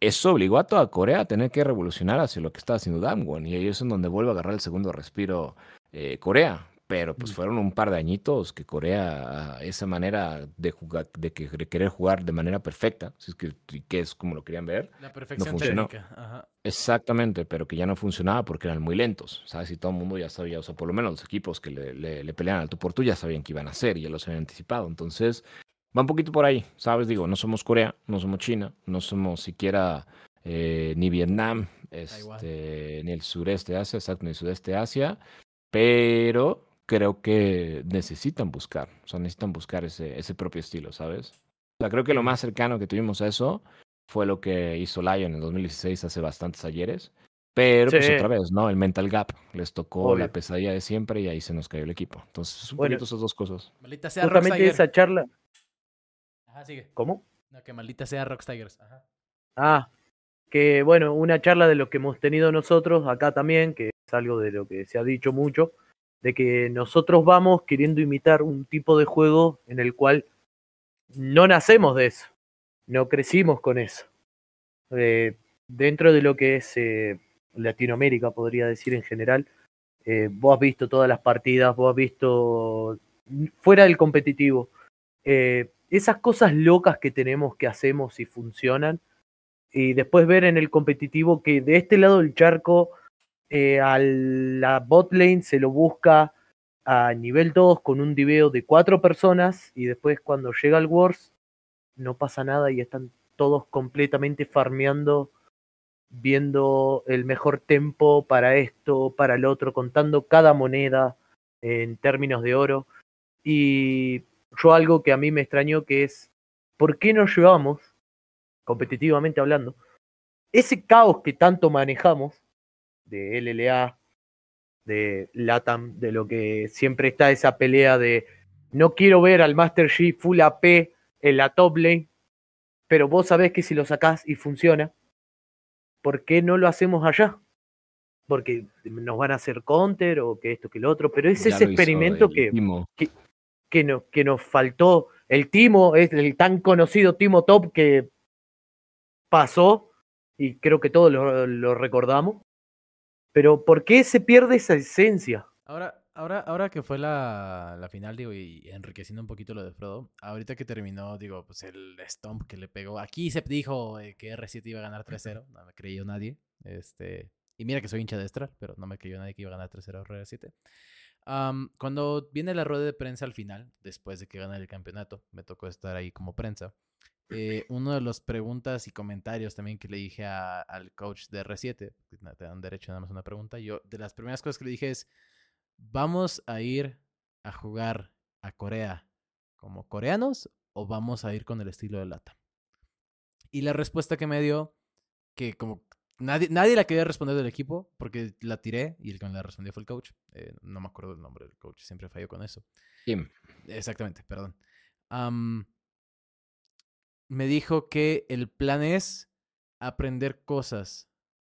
Eso obligó a toda Corea a tener que revolucionar hacia lo que estaba haciendo Damwon. Y ahí es en donde vuelve a agarrar el segundo respiro eh, Corea pero pues fueron un par de añitos que Corea esa manera de jugar de, que, de querer jugar de manera perfecta si es que, que, es como lo querían ver la perfección no funcionó Ajá. exactamente pero que ya no funcionaba porque eran muy lentos sabes y todo el mundo ya sabía o sea por lo menos los equipos que le, le, le peleaban al tú por tú ya sabían que iban a hacer y ya los habían anticipado. Entonces va un poquito por ahí sabes digo no somos Corea no somos China no somos siquiera eh, ni Vietnam este, ni el sureste de Asia exacto ni el sudeste de Asia pero creo que necesitan buscar, o sea, necesitan buscar ese, ese propio estilo, ¿sabes? O sea, creo que lo más cercano que tuvimos a eso fue lo que hizo Lion en 2016 hace bastantes ayeres. Pero, pues otra vez, ¿no? El mental gap les tocó la pesadilla de siempre y ahí se nos cayó el equipo. Entonces, un Bueno. poquito esas dos cosas. Maldita sea Justamente esa charla. Ajá, sigue. ¿Cómo? No, que maldita sea Rockstagers. Ajá. Ah, que bueno, una charla de lo que hemos tenido nosotros acá también, que es algo de lo que se ha dicho mucho, de que nosotros vamos queriendo imitar un tipo de juego en el cual no nacemos de eso, no crecimos con eso. Eh, dentro de lo que es eh, Latinoamérica, podría decir en general, eh, vos has visto todas las partidas, vos has visto fuera del competitivo, esas cosas locas que tenemos que hacemos y funcionan, y después ver en el competitivo que de este lado del charco eh, a la bot lane se lo busca a nivel 2 con un diveo de cuatro personas y después cuando llega el Wars no pasa nada y están todos completamente farmeando, viendo el mejor tempo para esto, para el otro, contando cada moneda en términos de oro. Y yo algo que a mí me extrañó que es, ¿por qué no llevamos, competitivamente hablando, ese caos que tanto manejamos de LLA, de LATAM, de lo que siempre está esa pelea de no quiero ver al Master Chief full AP en la top lane, pero vos sabés que si lo sacás y funciona, ¿por qué no lo hacemos allá? Porque nos van a hacer counter o que esto que lo otro, pero es Ya ese experimento que, Timo. que, no- que nos faltó. El Timo es el tan conocido Timo Top que pasó y creo que todos lo, lo recordamos. Pero ¿por qué se pierde esa esencia? Ahora, ahora, ahora que fue la, la final, digo, y enriqueciendo un poquito lo de Frodo, ahorita que terminó, digo, pues el stomp que le pegó. Aquí se dijo eh, que R7 iba a ganar 3-0, no me creyó nadie. Este, y mira que soy hincha de Estral, pero no me creyó nadie que iba a ganar 3-0 R7. Am, cuando viene la rueda de prensa al final, después de que gana el campeonato, me tocó estar ahí como prensa. Eh, uno de los preguntas y comentarios también que le dije a- al coach de R7, que na- te dan derecho nada más a una pregunta, yo de las primeras cosas que le dije es, ¿vamos a ir a jugar a Corea como coreanos o vamos a ir con el estilo de Lata? Y la respuesta que me dio, que como nadie, nadie la quería responder del equipo, porque la tiré y el que me la respondió fue el coach. eh, no me acuerdo el nombre del coach, siempre fallo con eso. Tim. Exactamente, perdón. Am, me dijo que el plan es aprender cosas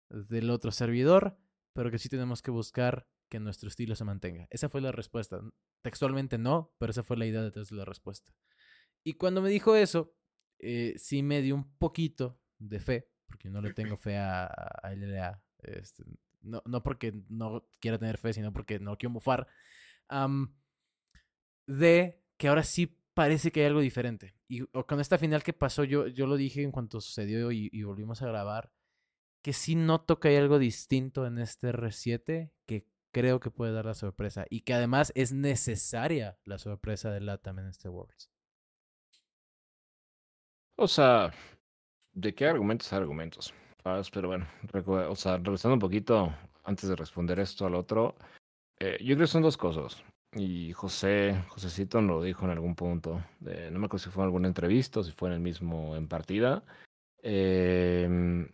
del otro servidor, pero que sí tenemos que buscar que nuestro estilo se mantenga. Esa fue la respuesta. Textualmente no, pero esa fue la idea detrás de la respuesta. Y cuando me dijo eso, eh, sí me dio un poquito de fe, porque no le tengo fe a, a LLA. este, no, no porque no quiera tener fe, sino porque no quiero mufar. am, de que ahora sí parece que hay algo diferente. Y con esta final que pasó, yo, yo lo dije en cuanto sucedió y, volvimos a grabar, que sí noto que hay algo distinto en este R7 que creo que puede dar la sorpresa y que además es necesaria la sorpresa de Latam en este Worlds. O sea, ¿de qué argumentos hay argumentos? Pero bueno, o sea, regresando un poquito antes de responder esto al otro, eh, yo creo que son dos cosas. Y José, Josecito lo dijo en algún punto. no me acuerdo si fue en alguna entrevista o si fue en el mismo en partida. Em,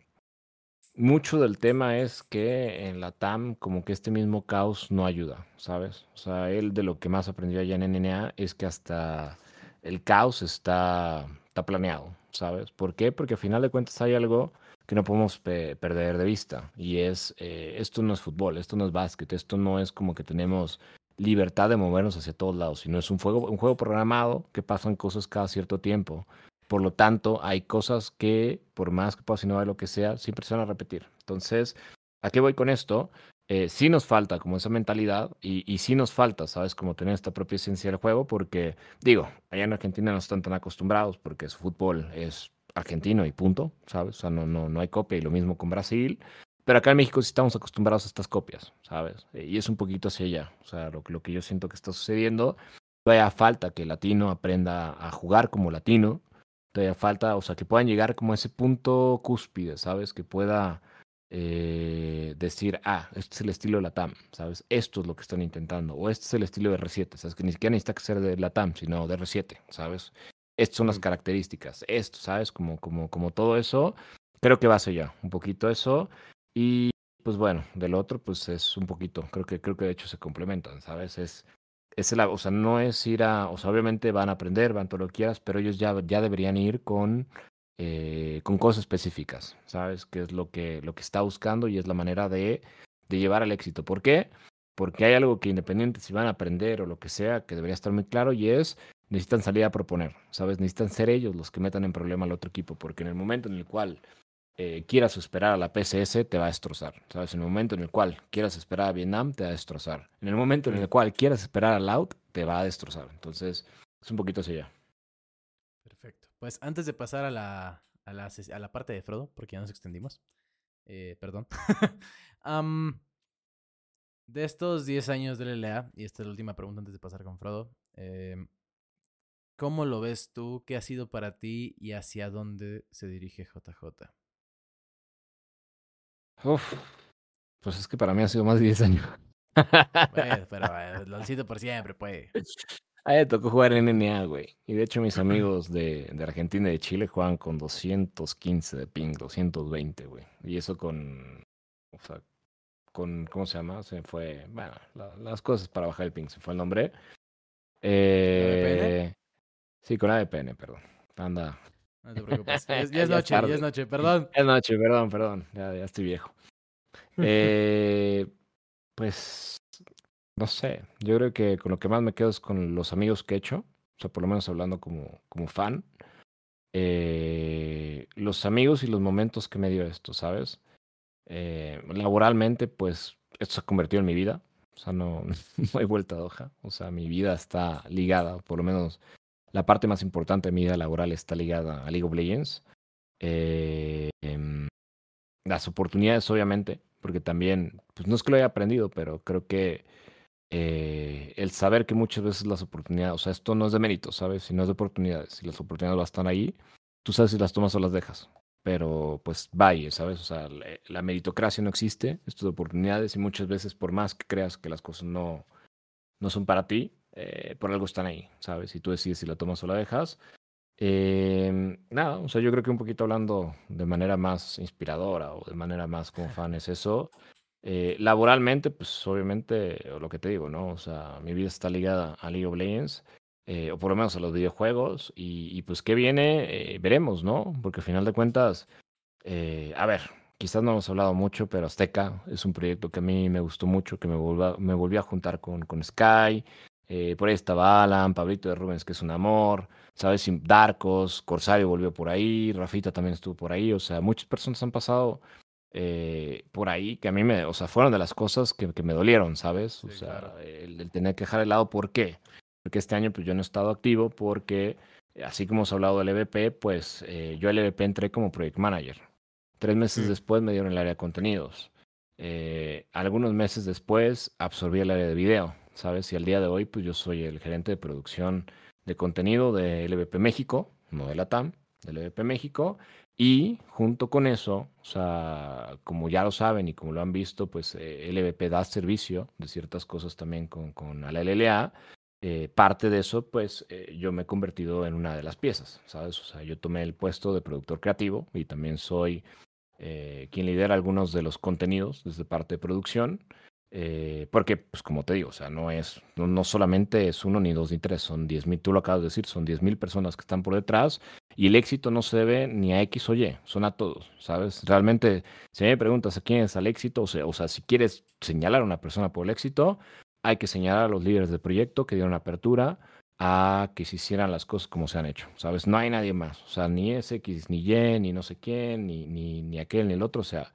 mucho del tema es que en la TAM como que este mismo caos no ayuda, ¿sabes? O sea, él de lo que más aprendió allá en NNA es que hasta el caos está, está planeado, ¿sabes? ¿Por qué? Porque al final de cuentas hay algo que no podemos pe- perder de vista y es, eh, esto no es fútbol, esto no es básquet, esto no es como que tenemos libertad de movernos hacia todos lados, sino es un juego, un juego programado que pasan cosas cada cierto tiempo. Por lo tanto, hay cosas que, por más que puedas innovar lo que sea, siempre se van a repetir. Entonces, ¿a qué voy con esto? Eh, sí nos falta como esa mentalidad y, y sí nos falta, ¿sabes? Como tener esta propia esencia del juego porque, digo, allá en Argentina no están tan acostumbrados porque su fútbol es argentino y punto, ¿sabes? O sea, no, no, no hay copia y lo mismo con Brasil. Pero acá en México sí estamos acostumbrados a estas copias, ¿sabes? Eh, Y es un poquito hacia allá. O sea, lo, que- lo que yo siento que está sucediendo, todavía falta que el latino aprenda a jugar como latino. Todavía falta, o sea, que puedan llegar como a ese punto cúspide, ¿sabes? Que pueda eh, decir, ah, este es el estilo de Latam, ¿sabes? Esto es lo que están intentando. O este es el estilo de R7, ¿sabes? Que ni siquiera necesita que ser de Latam, sino de R7, ¿sabes? estas son las Mm. características, esto, ¿sabes? Como, como, como todo eso, creo que va a ser ya un poquito eso. Y pues bueno, del otro, pues es un poquito, creo que, creo que de hecho se complementan, ¿sabes? Es, es la, o sea, no es ir a, o sea, obviamente van a aprender, van todo lo que quieras, pero ellos ya, ya deberían ir con, eh, con cosas específicas, ¿sabes? Que es lo que, lo que está buscando y es la manera de, de llevar al éxito. ¿Por qué? Porque hay algo que independiente si van a aprender o lo que sea, que debería estar muy claro y es necesitan salir a proponer, ¿sabes? Necesitan ser ellos los que metan en problema al otro equipo, porque en el momento en el cual eh, quieras esperar a la PCS, te va a destrozar, ¿sabes? En el momento en el cual quieras esperar a Vietnam, te va a destrozar. En el momento en el cual quieras esperar a Loud, te va a destrozar. Entonces, es un poquito así ya. Perfecto. Pues antes de pasar a la, a la, a la parte de Frodo, porque ya nos extendimos. eh, perdón. De estos 10 años de LLA, y esta es la última pregunta antes de pasar con Frodo. em, ¿Cómo lo ves tú? ¿Qué ha sido para ti y hacia dónde se dirige JJ? Uf, pues es que para mí ha sido más de 10 años. Bueno, pero eh, por siempre, pues. A tocó jugar en NA, güey. Y de hecho mis amigos de, de Argentina y de Chile juegan con 215 de ping, 220, güey. Y eso con, o sea, con, ¿cómo se llama? Se fue, bueno, la- las cosas para bajar el ping, se fue el nombre. Eh, sí, con AVPN, perdón. Anda. No te preocupes. Ya, es- ya noche, ya es noche, perdón. Es noche, perdón, perdón. Ya, ya estoy viejo. Eh, pues, no sé. Yo creo que con lo que más me quedo es con los amigos que he hecho. O sea, por lo menos hablando como, como fan. Eh, los amigos y los momentos que me dio esto, ¿sabes? Eh, laboralmente, pues, esto se ha convertido en mi vida. O sea, no, no hay vuelta de hoja. O sea, mi vida está ligada, por lo menos la parte más importante de mi vida laboral está ligada a League of Legends. Em, las oportunidades, obviamente, porque también, pues no es que lo haya aprendido, pero creo que eh, el saber que muchas veces las oportunidades, o sea, esto no es de mérito, ¿sabes? Si no es de oportunidades, si las oportunidades van a ahí, tú sabes si las tomas o las dejas. Pero pues vaya, ¿sabes? O sea, la meritocracia no existe, esto de oportunidades, y muchas veces, por más que creas que las cosas no, no son para ti, eh, por algo están ahí, ¿sabes? Y tú decides si la tomas o la dejas. Eh, nada, o sea, yo creo que un poquito hablando de manera más inspiradora o de manera más como fan es eso. Eh, laboralmente, pues obviamente, lo que te digo, ¿no? O sea, mi vida está ligada a League of Legends, eh, o por lo menos a los videojuegos, y, y pues qué viene, eh, veremos, ¿no? Porque al final de cuentas, eh, a ver, quizás no hemos hablado mucho, pero Azteca es un proyecto que a mí me gustó mucho, que me, volva- me volví a juntar con, con Sky, eh, por ahí estaba Alan, Pablito de Rubens, que es un amor, ¿sabes? Darkos, Corsario volvió por ahí, Rafita también estuvo por ahí, o sea, muchas personas han pasado eh, por ahí que a mí me, o sea, fueron de las cosas que, que me dolieron, ¿sabes? O Sí, sea, claro. el, el tener que dejar de lado, ¿por qué? Porque este año pues yo no he estado activo porque, eh, así como hemos hablado del EVP, pues eh, yo al EVP entré como Project Manager. Tres meses Mm. después me dieron el área de contenidos. Algunos meses después absorbí el área de video, ¿sabes? Y al día de hoy pues yo soy el gerente de producción de contenido de LVP México, no de la TAM, de LVP México. Y junto con eso, o sea, como ya lo saben y como lo han visto, pues eh, da servicio de ciertas cosas también con, con a la LLA. Eh, parte de eso, pues eh, yo me he convertido en una de las piezas, ¿sabes? O sea, yo tomé el puesto de productor creativo y también soy eh, quien lidera algunos de los contenidos desde parte de producción. Eh, porque, pues como te digo, o sea, no es, no, no solamente es uno, ni dos, ni tres, son diez mil, tú lo acabas de decir, son diez mil personas que están por detrás y el éxito no se debe ni a X o Y, son a todos, ¿sabes? Realmente, si me preguntas a quién es el éxito, o sea, o sea, si quieres señalar a una persona por el éxito, hay que señalar a los líderes del proyecto que dieron apertura a que se hicieran las cosas como se han hecho, ¿sabes? No hay nadie más, o sea, ni X, ni Y, ni no sé quién, ni, ni, ni aquel, ni el otro, o sea,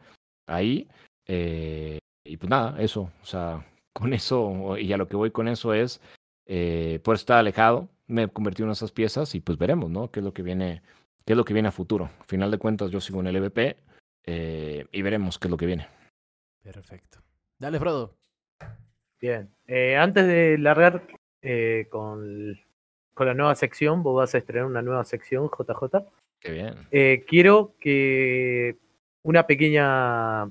ahí, eh, y pues nada, eso, o sea, con eso, y a lo que voy con eso es, eh, por estar alejado, me he convertido en esas piezas y pues veremos, ¿no? ¿Qué es lo que viene, qué es lo que viene a futuro? Al final de cuentas, yo sigo en el EVP eh, y veremos qué es lo que viene. Perfecto. Dale, Frodo. Bien. Eh, antes de largar eh, con, con la nueva sección, vos vas a estrenar una nueva sección, JJ. Qué bien. Eh, quiero que una pequeña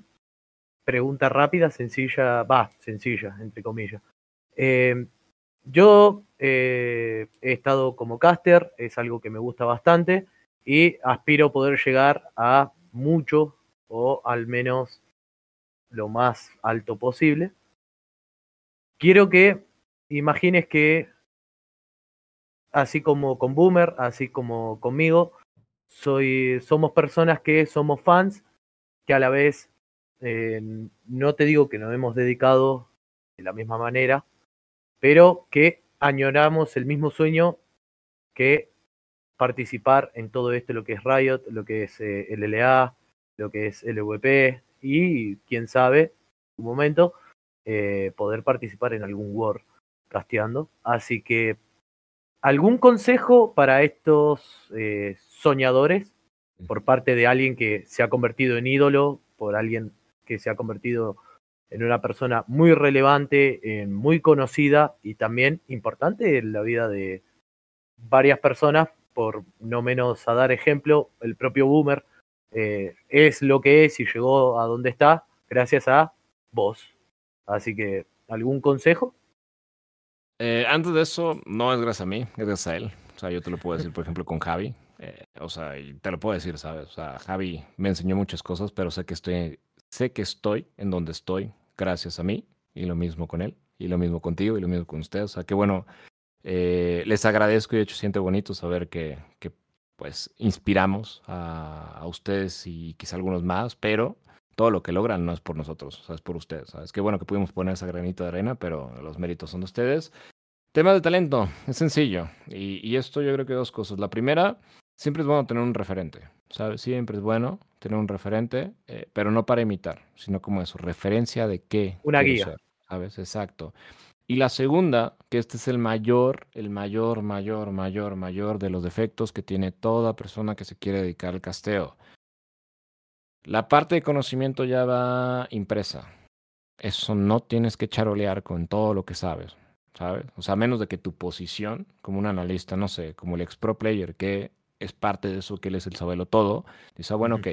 pregunta rápida, sencilla, va, sencilla, entre comillas. Eh, yo eh, he estado como caster, es algo que me gusta bastante y aspiro poder llegar a mucho o al menos lo más alto posible. Quiero que imagines que así como con Boomer, así como conmigo, soy, somos personas que somos fans, que a la vez eh, no te digo que nos hemos dedicado de la misma manera, pero que añoramos el mismo sueño que participar en todo esto, lo que es Riot, lo que es eh, LLA, lo que es LVP y quién sabe, un momento, eh, poder participar en algún War casteando. Así que ¿Algún consejo para estos eh, soñadores por parte de alguien que se ha convertido en ídolo, por alguien que se ha convertido en una persona muy relevante, en muy conocida y también importante en la vida de varias personas, por no menos a dar ejemplo, el propio Boomer eh, es lo que es y llegó a donde está gracias a vos. Así que, ¿algún consejo? Eh, antes de eso, no es gracias a mí, es gracias a él. O sea, yo te lo puedo decir, por ejemplo, con Javi. Eh, o sea, y te lo puedo decir, ¿sabes? O sea, Javi me enseñó muchas cosas, pero sé que estoy, sé que estoy en donde estoy gracias a mí. Y lo mismo con él, y lo mismo contigo, y lo mismo con ustedes. O sea, que bueno, eh, les agradezco y de hecho siento bonito saber que, que pues, inspiramos a, a ustedes y quizá algunos más, pero todo lo que logran no es por nosotros, o sea, es por ustedes. ¿sabes? Qué bueno que pudimos poner esa granito de arena, pero los méritos son de ustedes. Tema de talento, es sencillo. Y, y, esto yo creo que dos cosas. La primera, siempre es bueno tener un referente, ¿sabes? Siempre es bueno tener un referente, eh, pero no para imitar, sino como eso, referencia de qué. Una guía. Ser, ¿Sabes? Exacto. Y la segunda, que este es el mayor, el mayor, mayor, mayor, mayor de los defectos que tiene toda persona que se quiere dedicar al casteo la parte de conocimiento ya va impresa. Eso no tienes que charolear con todo lo que sabes, ¿sabes? O sea, menos de que tu posición como un analista, no sé, como el ex pro player, que es parte de eso, que él es el sabelo todo, dice, ah, bueno, ok,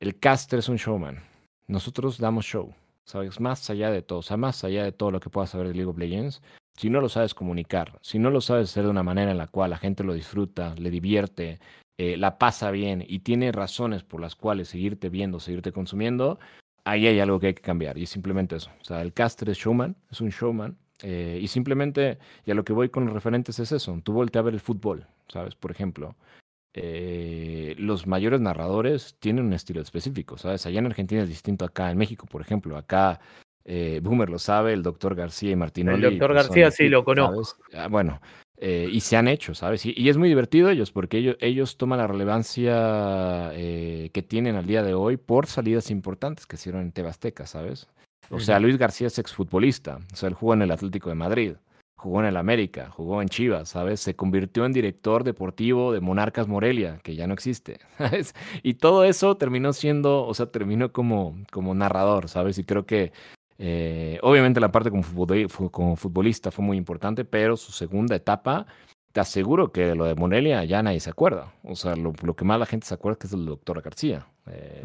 el caster es un showman. Nosotros damos show, ¿sabes? Más allá de todo, o sea, más allá de todo lo que puedas saber de League of Legends, si no lo sabes comunicar, si no lo sabes hacer de una manera en la cual la gente lo disfruta, le divierte, eh, la pasa bien y tiene razones por las cuales seguirte viendo, seguirte consumiendo, ahí hay algo que hay que cambiar. Y es simplemente eso. O sea, el caster es showman, es un showman. Eh, y simplemente, y a lo que voy con los referentes es eso. Tú volteas a ver el fútbol, ¿sabes? Por ejemplo, eh, los mayores narradores tienen un estilo específico, ¿sabes? Allá en Argentina es distinto acá en México, por ejemplo. Acá eh, Boomer lo sabe, el doctor García y Martinoli. El doctor pues, García sí lo conozco. Ah, bueno, eh, y se han hecho, ¿sabes? Y, y, es muy divertido ellos, porque ellos, ellos toman la relevancia que tienen al día de hoy por salidas importantes que hicieron en Tebasteca, ¿sabes? O sea, Luis García es exfutbolista, o sea, él jugó en el Atlético de Madrid, jugó en el América, jugó en Chivas, ¿sabes? Se convirtió en director deportivo de Monarcas Morelia, que ya no existe, ¿sabes? Y todo eso terminó siendo, o sea, terminó como, como narrador, ¿sabes? Y creo que eh, obviamente la parte como, futbolista fue muy importante, pero su segunda etapa, te aseguro que lo de Morelia ya nadie se acuerda. O sea, lo, que más la gente se acuerda es que es del doctor García. Eh,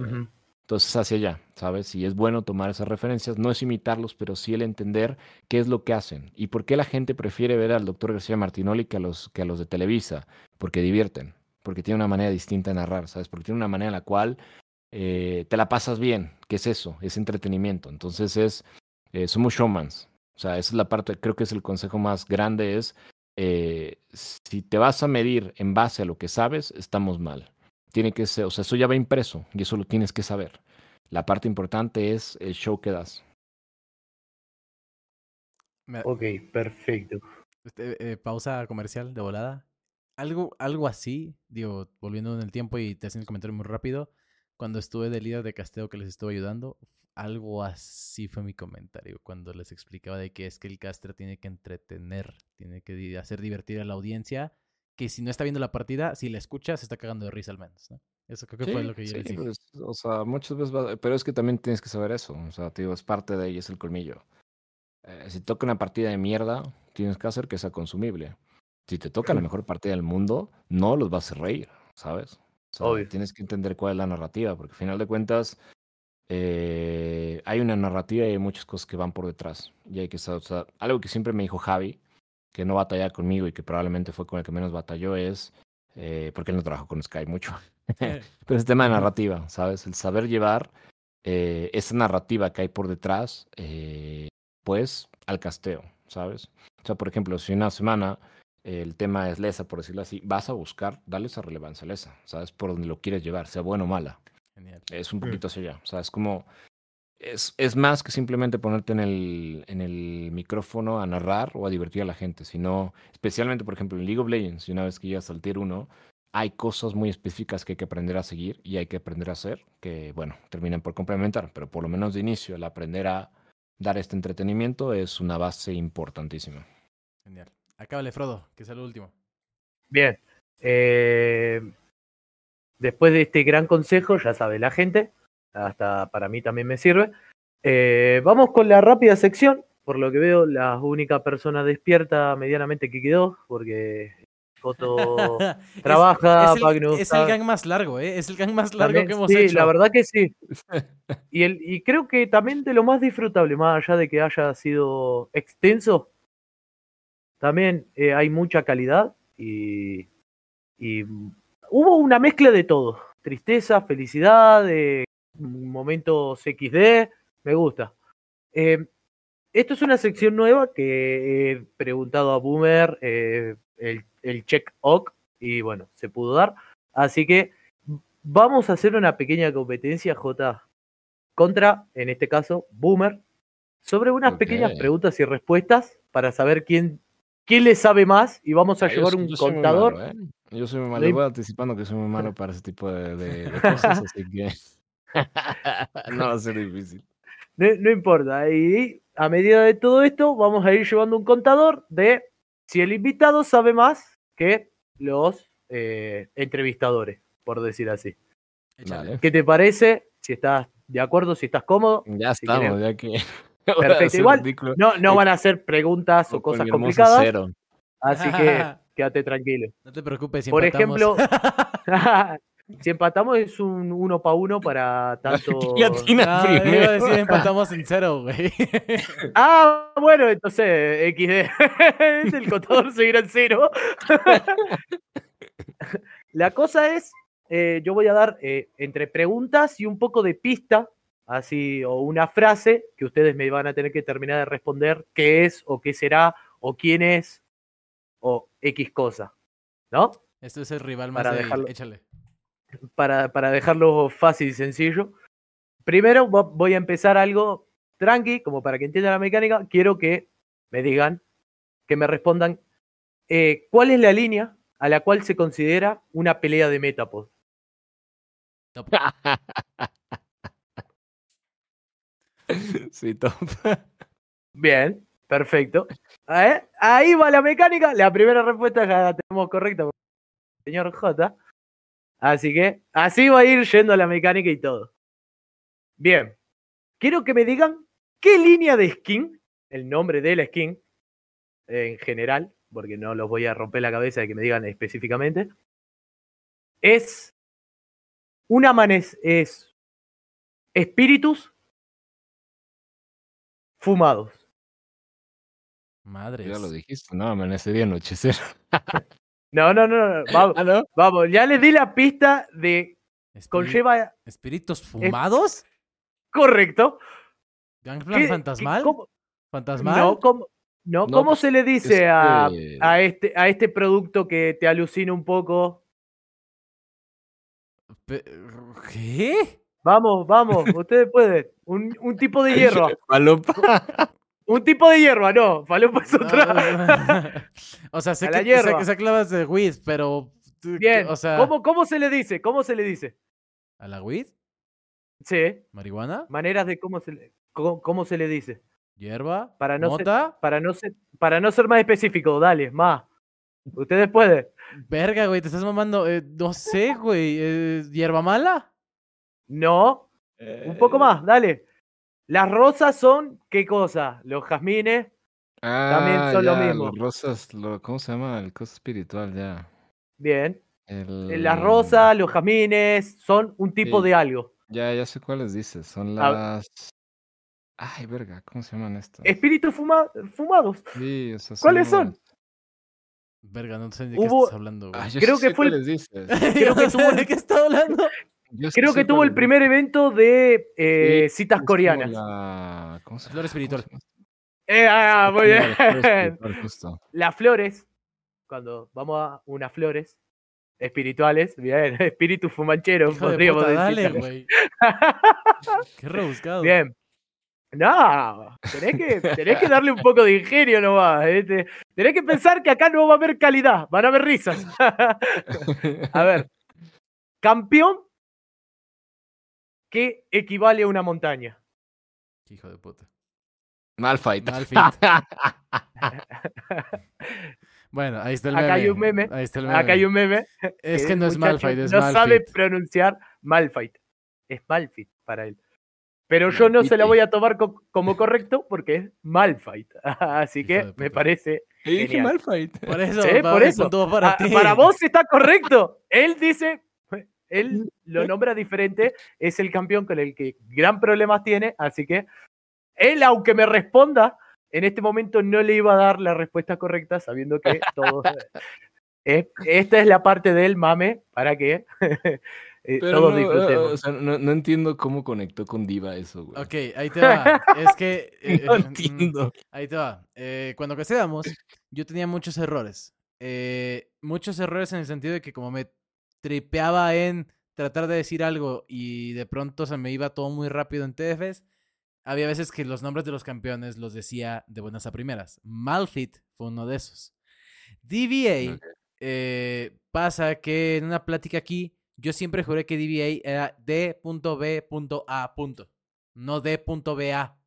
Entonces, hacia allá, ¿sabes? Y es bueno tomar esas referencias, no es imitarlos, pero sí el entender qué es lo que hacen y por qué la gente prefiere ver al doctor García Martinoli que a los, que a los de Televisa, porque divierten, porque tiene una manera distinta de narrar, ¿sabes? Porque tiene una manera en la cual eh, te la pasas bien, que es eso, es entretenimiento. Entonces es, eh, somos showmans. O sea, esa es la parte, creo que es el consejo más grande, es eh, si te vas a medir en base a lo que sabes, estamos mal. Tiene que ser, o sea, eso ya va impreso y eso lo tienes que saber. La parte importante es el show que das. Ok, perfecto. Este, pausa comercial de volada. Algo, algo así, digo, volviendo en el tiempo y te haciendo el comentario muy rápido cuando estuve de líder de casteo que les estuve ayudando, algo así fue mi comentario cuando les explicaba de que es que el caster tiene que entretener, tiene que hacer divertir a la audiencia, que si no está viendo la partida, si la escucha, se está cagando de risa al menos, ¿no? Eso creo que fue lo que yo sí, pues, o sea, muchas veces, pero es que también tienes que saber eso, o sea, te digo, es parte de ahí, es el colmillo. Eh, si toca una partida de mierda, tienes que hacer que sea consumible. Si te toca la mejor partida del mundo, no los vas a reír, ¿sabes? Tienes que entender cuál es la narrativa, porque al final de cuentas eh, hay una narrativa y hay muchas cosas que van por detrás. Y hay que o sea, algo que siempre me dijo Javi, que no batalla conmigo y que probablemente fue con el que menos batalló es, eh, porque él no trabajó con Sky mucho, pero es tema de narrativa, ¿sabes? El saber llevar eh, esa narrativa que hay por detrás, eh, pues, al casteo, ¿sabes? O sea, por ejemplo, si una semana el tema es lesa, por decirlo así, vas a buscar darle esa relevancia a lesa, ¿sabes? Por donde lo quieres llevar, sea bueno o mala. Genial. Es un Mm. poquito hacia allá. O sea, es como. Es, es más que simplemente ponerte en el, en el micrófono a narrar o a divertir a la gente, sino, especialmente, por ejemplo, en League of Legends, y una vez que llegas al tier 1, hay cosas muy específicas que hay que aprender a seguir y hay que aprender a hacer, que, bueno, terminan por complementar, pero por lo menos de inicio, el aprender a dar este entretenimiento es una base importantísima. Genial. Acábale, Frodo, que es el último. Bien. eh, después de este gran consejo, ya sabe la gente, hasta para mí también me sirve. eh, vamos con la rápida sección. Por lo que veo, la única persona despierta medianamente que quedó, porque Coto trabaja, es, el, es el gang más largo, ¿eh? Es el gang más largo también- que hemos sí, hecho. la verdad que sí. Y, el, y creo que también de lo más disfrutable, más allá de que haya sido extenso, también eh, hay mucha calidad y, y hubo una mezcla de todo. Tristeza, felicidad, eh, momentos XD, me gusta. Eh, esto es una sección nueva que he preguntado a Boomer eh, el, el check OC y bueno, se pudo dar. Así que vamos a hacer una pequeña competencia, J, contra, en este caso, Boomer, sobre unas pequeñas preguntas y respuestas para saber quién, quién le sabe más y vamos a Ah, llevar un yo soy muy contador. malo, ¿eh? Yo soy muy malo. Voy anticipando que soy muy malo para ese tipo de, de- de cosas, así que no va a ser difícil. No, no importa. Y a medida de todo esto, vamos a ir llevando un contador de si el invitado sabe más que los eh, entrevistadores, por decir así. Vale. ¿Qué te parece? Si estás de acuerdo, si estás cómodo. Ya Si estamos, ya que. Perfecto, igual, No, no van a ser preguntas o cosas complicadas, cero. así que quédate tranquilo. No te preocupes, si Por empatamos. ejemplo, si empatamos es un uno para uno para tanto. Ya tiene Ah, iba a decir empatamos en cero, güey. Ah, bueno, entonces XD. el contador seguirá en cero. La cosa es, eh, yo voy a dar eh, entre preguntas y un poco de pista, así, o una frase que ustedes me van a tener que terminar de responder qué es, o qué será, o quién es, o X cosa. ¿No? Esto es el rival más Para débil. dejarlo- Échale. Para, para dejarlo fácil y sencillo. Primero vo- voy a empezar algo tranqui, como para que entiendan la mecánica. Quiero que me digan, que me respondan, eh, ¿cuál es la línea a la cual se considera una pelea de Metapod? Top. Sí, top. Bien, perfecto. ¿Eh? Ahí va la mecánica. La primera respuesta ya la tenemos correcta señor J. Así que así va a ir yendo la mecánica y todo. Bien. Quiero que me digan qué línea de skin, el nombre de la skin, en general, porque no los voy a romper la cabeza de que me digan específicamente, es una manes es espíritus fumados. Madre. Ya lo dijiste, no, amanecería anochecer. No, no, no, no. Vamos, Ah, no. vamos, ya les di la pista de conlleva ¿Espíritus fumados? correcto. ¿Gangplan ¿Qué- fantasmal? cómo- ¿Fantasmal? No, ¿cómo, no, No, ¿cómo pues, se le dice a, este- a este, a este producto que te alucina un poco? ¿Qué? Vamos, vamos, ustedes pueden. Un, un tipo de. Falopa. Un tipo de hierba, no. Falopa es otra. O sea, sé que, sé, hierba. que sé hablas de weed, pero... Bien. O sea, ¿Cómo, ¿Cómo se le dice? ¿Cómo se le dice? ¿a la weed? Sí, ¿Marihuana? maneras de cómo se le, cómo, cómo se le dice. ¿Hierba? Para no ser-. Para no ser, para no ser más específico, dale, más. Ustedes pueden. Verga, güey, te estás mamando. eh, no sé, güey. eh, ¿Hierba mala? No, un poco Eh, más, dale. Las rosas son, ¿qué cosa? Los jazmines. Ah, son lo ya, mismo. los rosas, lo, ¿cómo se llama? El cosa espiritual, ya. Bien. Eh, El... Las rosas, los jazmines son un tipo Sí. de algo. Ya, ya sé cuáles dices. Son las. Ay, verga, ¿cómo se llaman estas? Espíritus fuma- fumados. Sí, sea, ¿Cuáles son? Verga, no sé de qué Hubo- estás hablando, güey. Ah, yo Creo que fue el- cuáles dices. creo que tuvo- de qué está hablando. Yo Creo que tuvo el primer evento de eh, Sí, citas coreanas. la- ¿Cómo se Flor espiritual. ¿Cómo se llama? Eh, ah, muy la flor bien. justo. Las flores, cuando vamos a unas flores espirituales, bien, espíritu fumanchero, Hijo de podríamos puta, dale, decir. güey. Qué rebuscado. Bien. No, tenés que, tenés que darle un poco de ingenio nomás. ¿eh? Te- Tenés que pensar que acá no va a haber calidad, van a haber risas. a ver, campeón que equivale a una montaña. Hijo de puta. Malfight. Malfight. Bueno, ahí está el meme. Acá hay un meme, Ahí está el meme. Acá hay un meme. Es que que no es Malfight, es no sabe pronunciar Malfight. Es Malfight para él. Pero yo no se la voy a tomar co- como correcto porque es Malfight. Así que me parece. Y dije. Malfight. Por eso, Sí, por eso. para Ah, ti. para vos está correcto. Él dice. Él lo nombra diferente. Es el campeón con el que gran problemas tiene. Así que él, aunque me responda, en este momento no le iba a dar la respuesta correcta, sabiendo que todos. eh, esta es la parte del mame para que eh, todos no, disfrutemos. o sea, no, no entiendo cómo conectó con Diva eso, güey. Ok, ahí te va. Es que. eh, No mm, entiendo. Ahí te va. Eh, cuando crecíamos, yo tenía muchos errores. Eh, muchos errores en el sentido de que como me tripeaba en tratar de decir algo y de pronto se me iba todo muy rápido en TFs, había veces que los nombres de los campeones los decía de buenas a primeras. Malfit fue uno de esos. Ok. eh, pasa que en una plática aquí, yo siempre juré que DVA era D.B.A. No D.BA.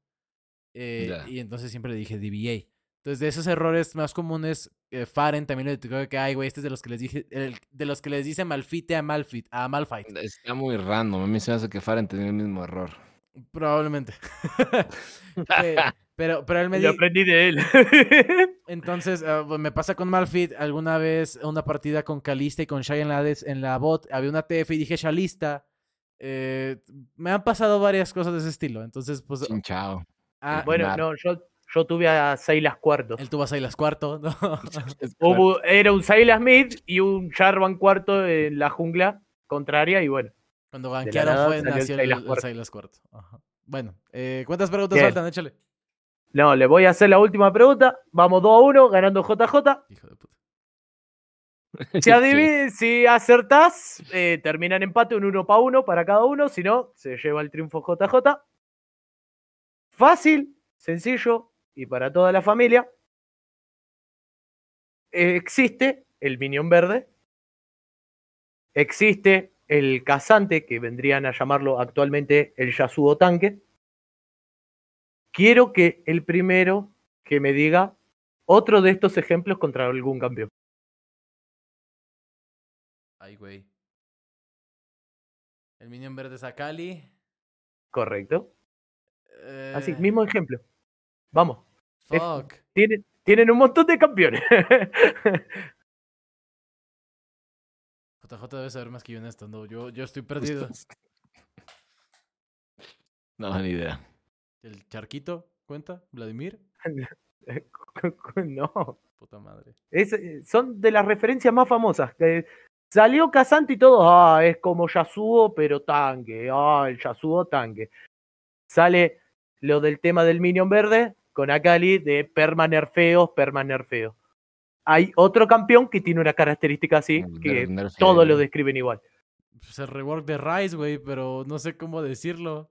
Eh, y entonces siempre le dije DBA. Entonces, de esos errores más comunes, eh, Faren también le dijo que, ay, güey, este es de los que les dije, el- de los que les dice Malfite a Malfit, a Malfight. Está muy random. A mí se me hace que Faren tenía el mismo error. Probablemente. Eh, pero, pero él me Lo dijo, aprendí de él. entonces, ah, me pasa con Malfit, alguna vez una partida con Calista y con Shai en la, des- en la bot, había una TF y dije Shalista. Eh, me han pasado varias cosas de ese estilo, entonces, pues, chao. ah, bueno, no, yo, yo tuve a Silas cuarto. él tuvo a Silas cuarto, ¿no? Hubo- era un Silas mid y un Jarvan cuarto en la jungla contraria y bueno. Cuando banquearon fue, nació el, Silas el cuarto. Silas cuarto. Ajá. Bueno, eh, ¿cuántas preguntas Bien. faltan? Échale. No, le voy a hacer la última pregunta. Vamos 2 a 1, ganando JJ. Hijo de puta. Si, Sí. si acertás, eh, termina en empate un 1 para 1 para cada uno. Si no, se lleva el triunfo JJ. Fácil, sencillo y para toda la familia. Existe el Minion Verde. Existe el cazante, que vendrían a llamarlo actualmente el Yasuo Tanque. Quiero que el primero que me diga otro de estos ejemplos contra algún campeón. Ay, güey. El Minion Verde es Akali. Correcto. Así, Eh, mismo ejemplo. Vamos. es- Fuck. Tienen, tienen un montón de campeones. JJ debe saber más que yo en esto. No, yo, yo estoy perdido. No, ni idea. ¿El charquito cuenta? ¿Vladimir? no. Puta madre. Es, eh, son de las referencias más famosas. que salió Kazante y todo. Ah, es como Yasuo, pero tanque. Ah, el Yasuo tanque. Sale lo del tema del Minion Verde con Akali de permanerfeos, permanerfeos. Hay otro campeón que tiene una característica así, El que todos lo describen igual. Pues el rework de Rice, güey, pero no sé cómo decirlo.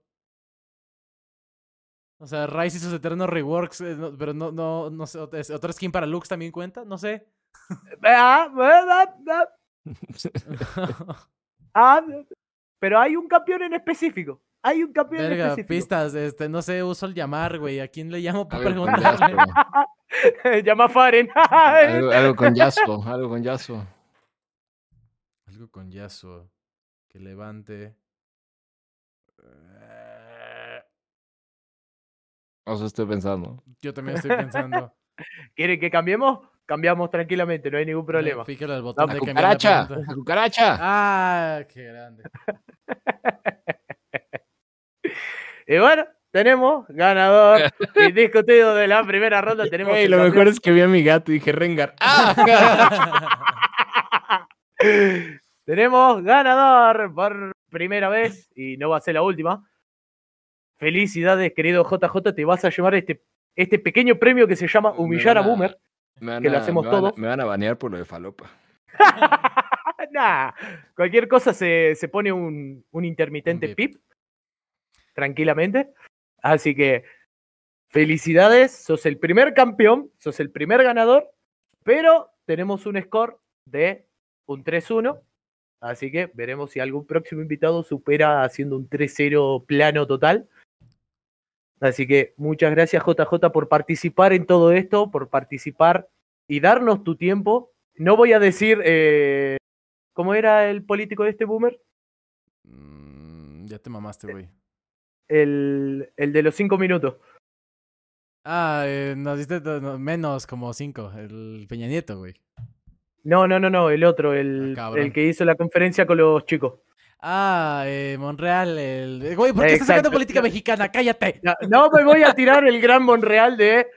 O sea, Rice hizo sus eternos reworks, eh, no- pero no, no, no sé. ¿ot- es- ¿Otra skin para Lux también cuenta? No sé. Ah, ah, ah, ah, pero hay un campeón en específico. Hay un campeón en Verga, específico. pistas, este, no sé, uso el llamar, güey. ¿A quién le llamo para Algo preguntarle? Llama a Faren. Algo, algo con Yasuo. Algo con Yasuo. Algo con Yasuo. Que levante. O sea, estoy pensando. Yo también estoy pensando. ¿Quieren que cambiemos? Cambiamos tranquilamente, no hay ningún problema. Pícale al botón ¡La de cambiar la cucaracha! pregunta. ¡La cucaracha! Ah, qué grande. Y bueno, tenemos ganador indiscutido de la primera ronda. Tenemos el lo campeón. mejor es que vi a mi gato y dije Rengar. ¡Ah! Tenemos ganador por primera vez y no va a ser la última. Felicidades, querido JJ. Te vas a llevar este, este pequeño premio que se llama Humillar a Boomer. Me van Que lo a- hacemos me a-. Me van a banear por lo de falopa. nah, cualquier cosa se, se pone un, un intermitente Un pip. Tranquilamente. Así que felicidades. Sos el primer campeón. Sos el primer ganador. Pero tenemos un score de un 3-1. Así que veremos si algún próximo invitado supera haciendo un 3-0 plano total. Así que muchas gracias JJ por participar en todo esto, por participar y darnos tu tiempo. No voy a decir eh, cómo era el político de este boomer, Mm, ya te mamaste, güey. El, el de los cinco minutos. Ah, eh, nos diste no, menos como cinco. El Peña Nieto, güey. No, no, no, no, el otro, el, Ah, el que hizo la conferencia con los chicos. Ah, eh, Monreal, el... eh, Güey, ¿por qué estás sacando política mexicana? ¡Cállate! No, no me voy a tirar el gran Monreal de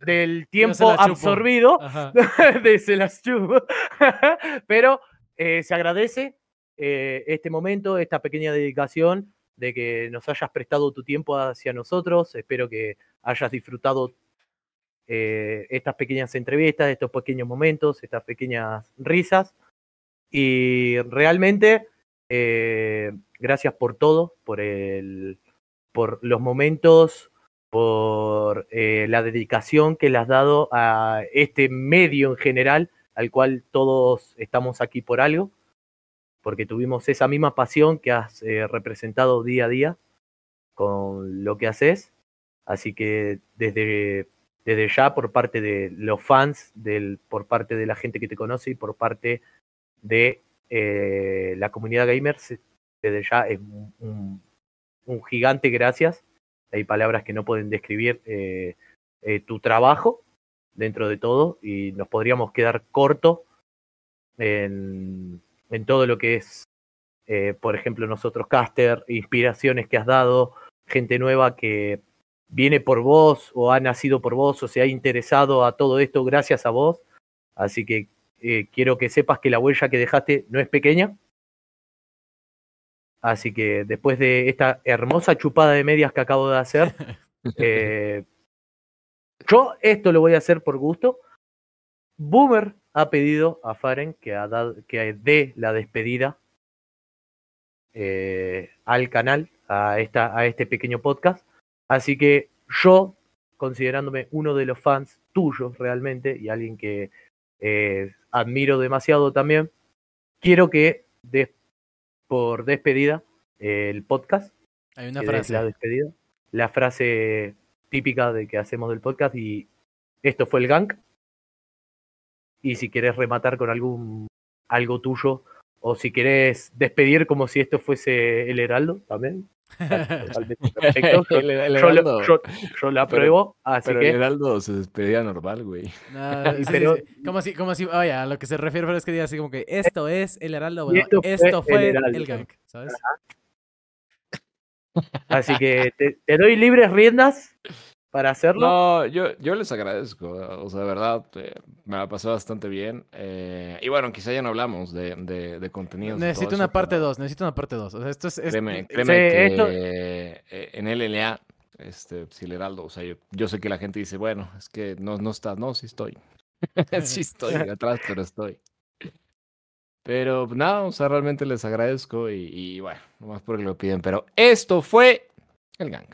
del tiempo absorbido de se las chupo. Pero eh, se agradece eh, este momento, esta pequeña dedicación de que nos hayas prestado tu tiempo hacia nosotros. Espero que hayas disfrutado eh, estas pequeñas entrevistas, estos pequeños momentos, estas pequeñas risas. Y realmente, eh, gracias por todo, por, el, por los momentos, por eh, la dedicación que le has dado a este medio en general, al cual todos estamos aquí por algo, porque tuvimos esa misma pasión que has eh, representado día a día con lo que haces. Así que desde, desde ya, por parte de los fans, del, por parte de la gente que te conoce y por parte de eh, la comunidad gamer, desde ya es un, gigante gracias. Hay palabras que no pueden describir eh, tu trabajo dentro de todo y nos podríamos quedar corto en, en todo lo que es, eh, por ejemplo, nosotros, Caster, inspiraciones que has dado, gente nueva que viene por vos o ha nacido por vos o se ha interesado a todo esto gracias a vos. Así que eh, quiero que sepas que la huella que dejaste no es pequeña. Así que después de esta hermosa chupada de medias que acabo de hacer, eh, yo esto lo voy a hacer por gusto. Boomer ha pedido a Faren que, ha dado, que dé la despedida eh, al canal, a, esta, a este pequeño podcast. Así que yo, considerándome uno de los fans tuyos realmente y alguien que eh, admiro demasiado también, quiero que des por despedida eh, el podcast Hay una frase. la despedida. La frase típica de que hacemos del podcast y esto fue el gank. Y si querés rematar con algún algo tuyo o si querés despedir como si esto fuese el Heraldo también. Totalmente perfecto. Yo, El- el yo lo- Heraldo. yo- yo la Pero- apruebo, así Pero que el Heraldo se despedía normal, güey. No, sí, pero- sí. Como si, como si, oye, a lo que se refiere pero es que diga así como que esto es el Heraldo, bueno, esto fue esto el fue el, gank, ¿sabes? así que te, te doy libres riendas para hacerlo. No, yo, yo les agradezco, o sea, de verdad, eh, me la pasé bastante bien. eh, y bueno, quizá ya no hablamos de, de, de contenidos. Necesito eso, una parte pero 2, necesito una parte 2. O sea, esto es... es- Créeme, eh, créeme Sí, que esto- eh, en LLA, este, si el Heraldo, o sea, yo, yo sé que la gente dice, bueno, es que no, no estás, no, sí estoy. sí estoy atrás, pero estoy. Pero nada, o sea, realmente les agradezco y, y bueno, nomás porque lo piden. Pero esto fue el gang.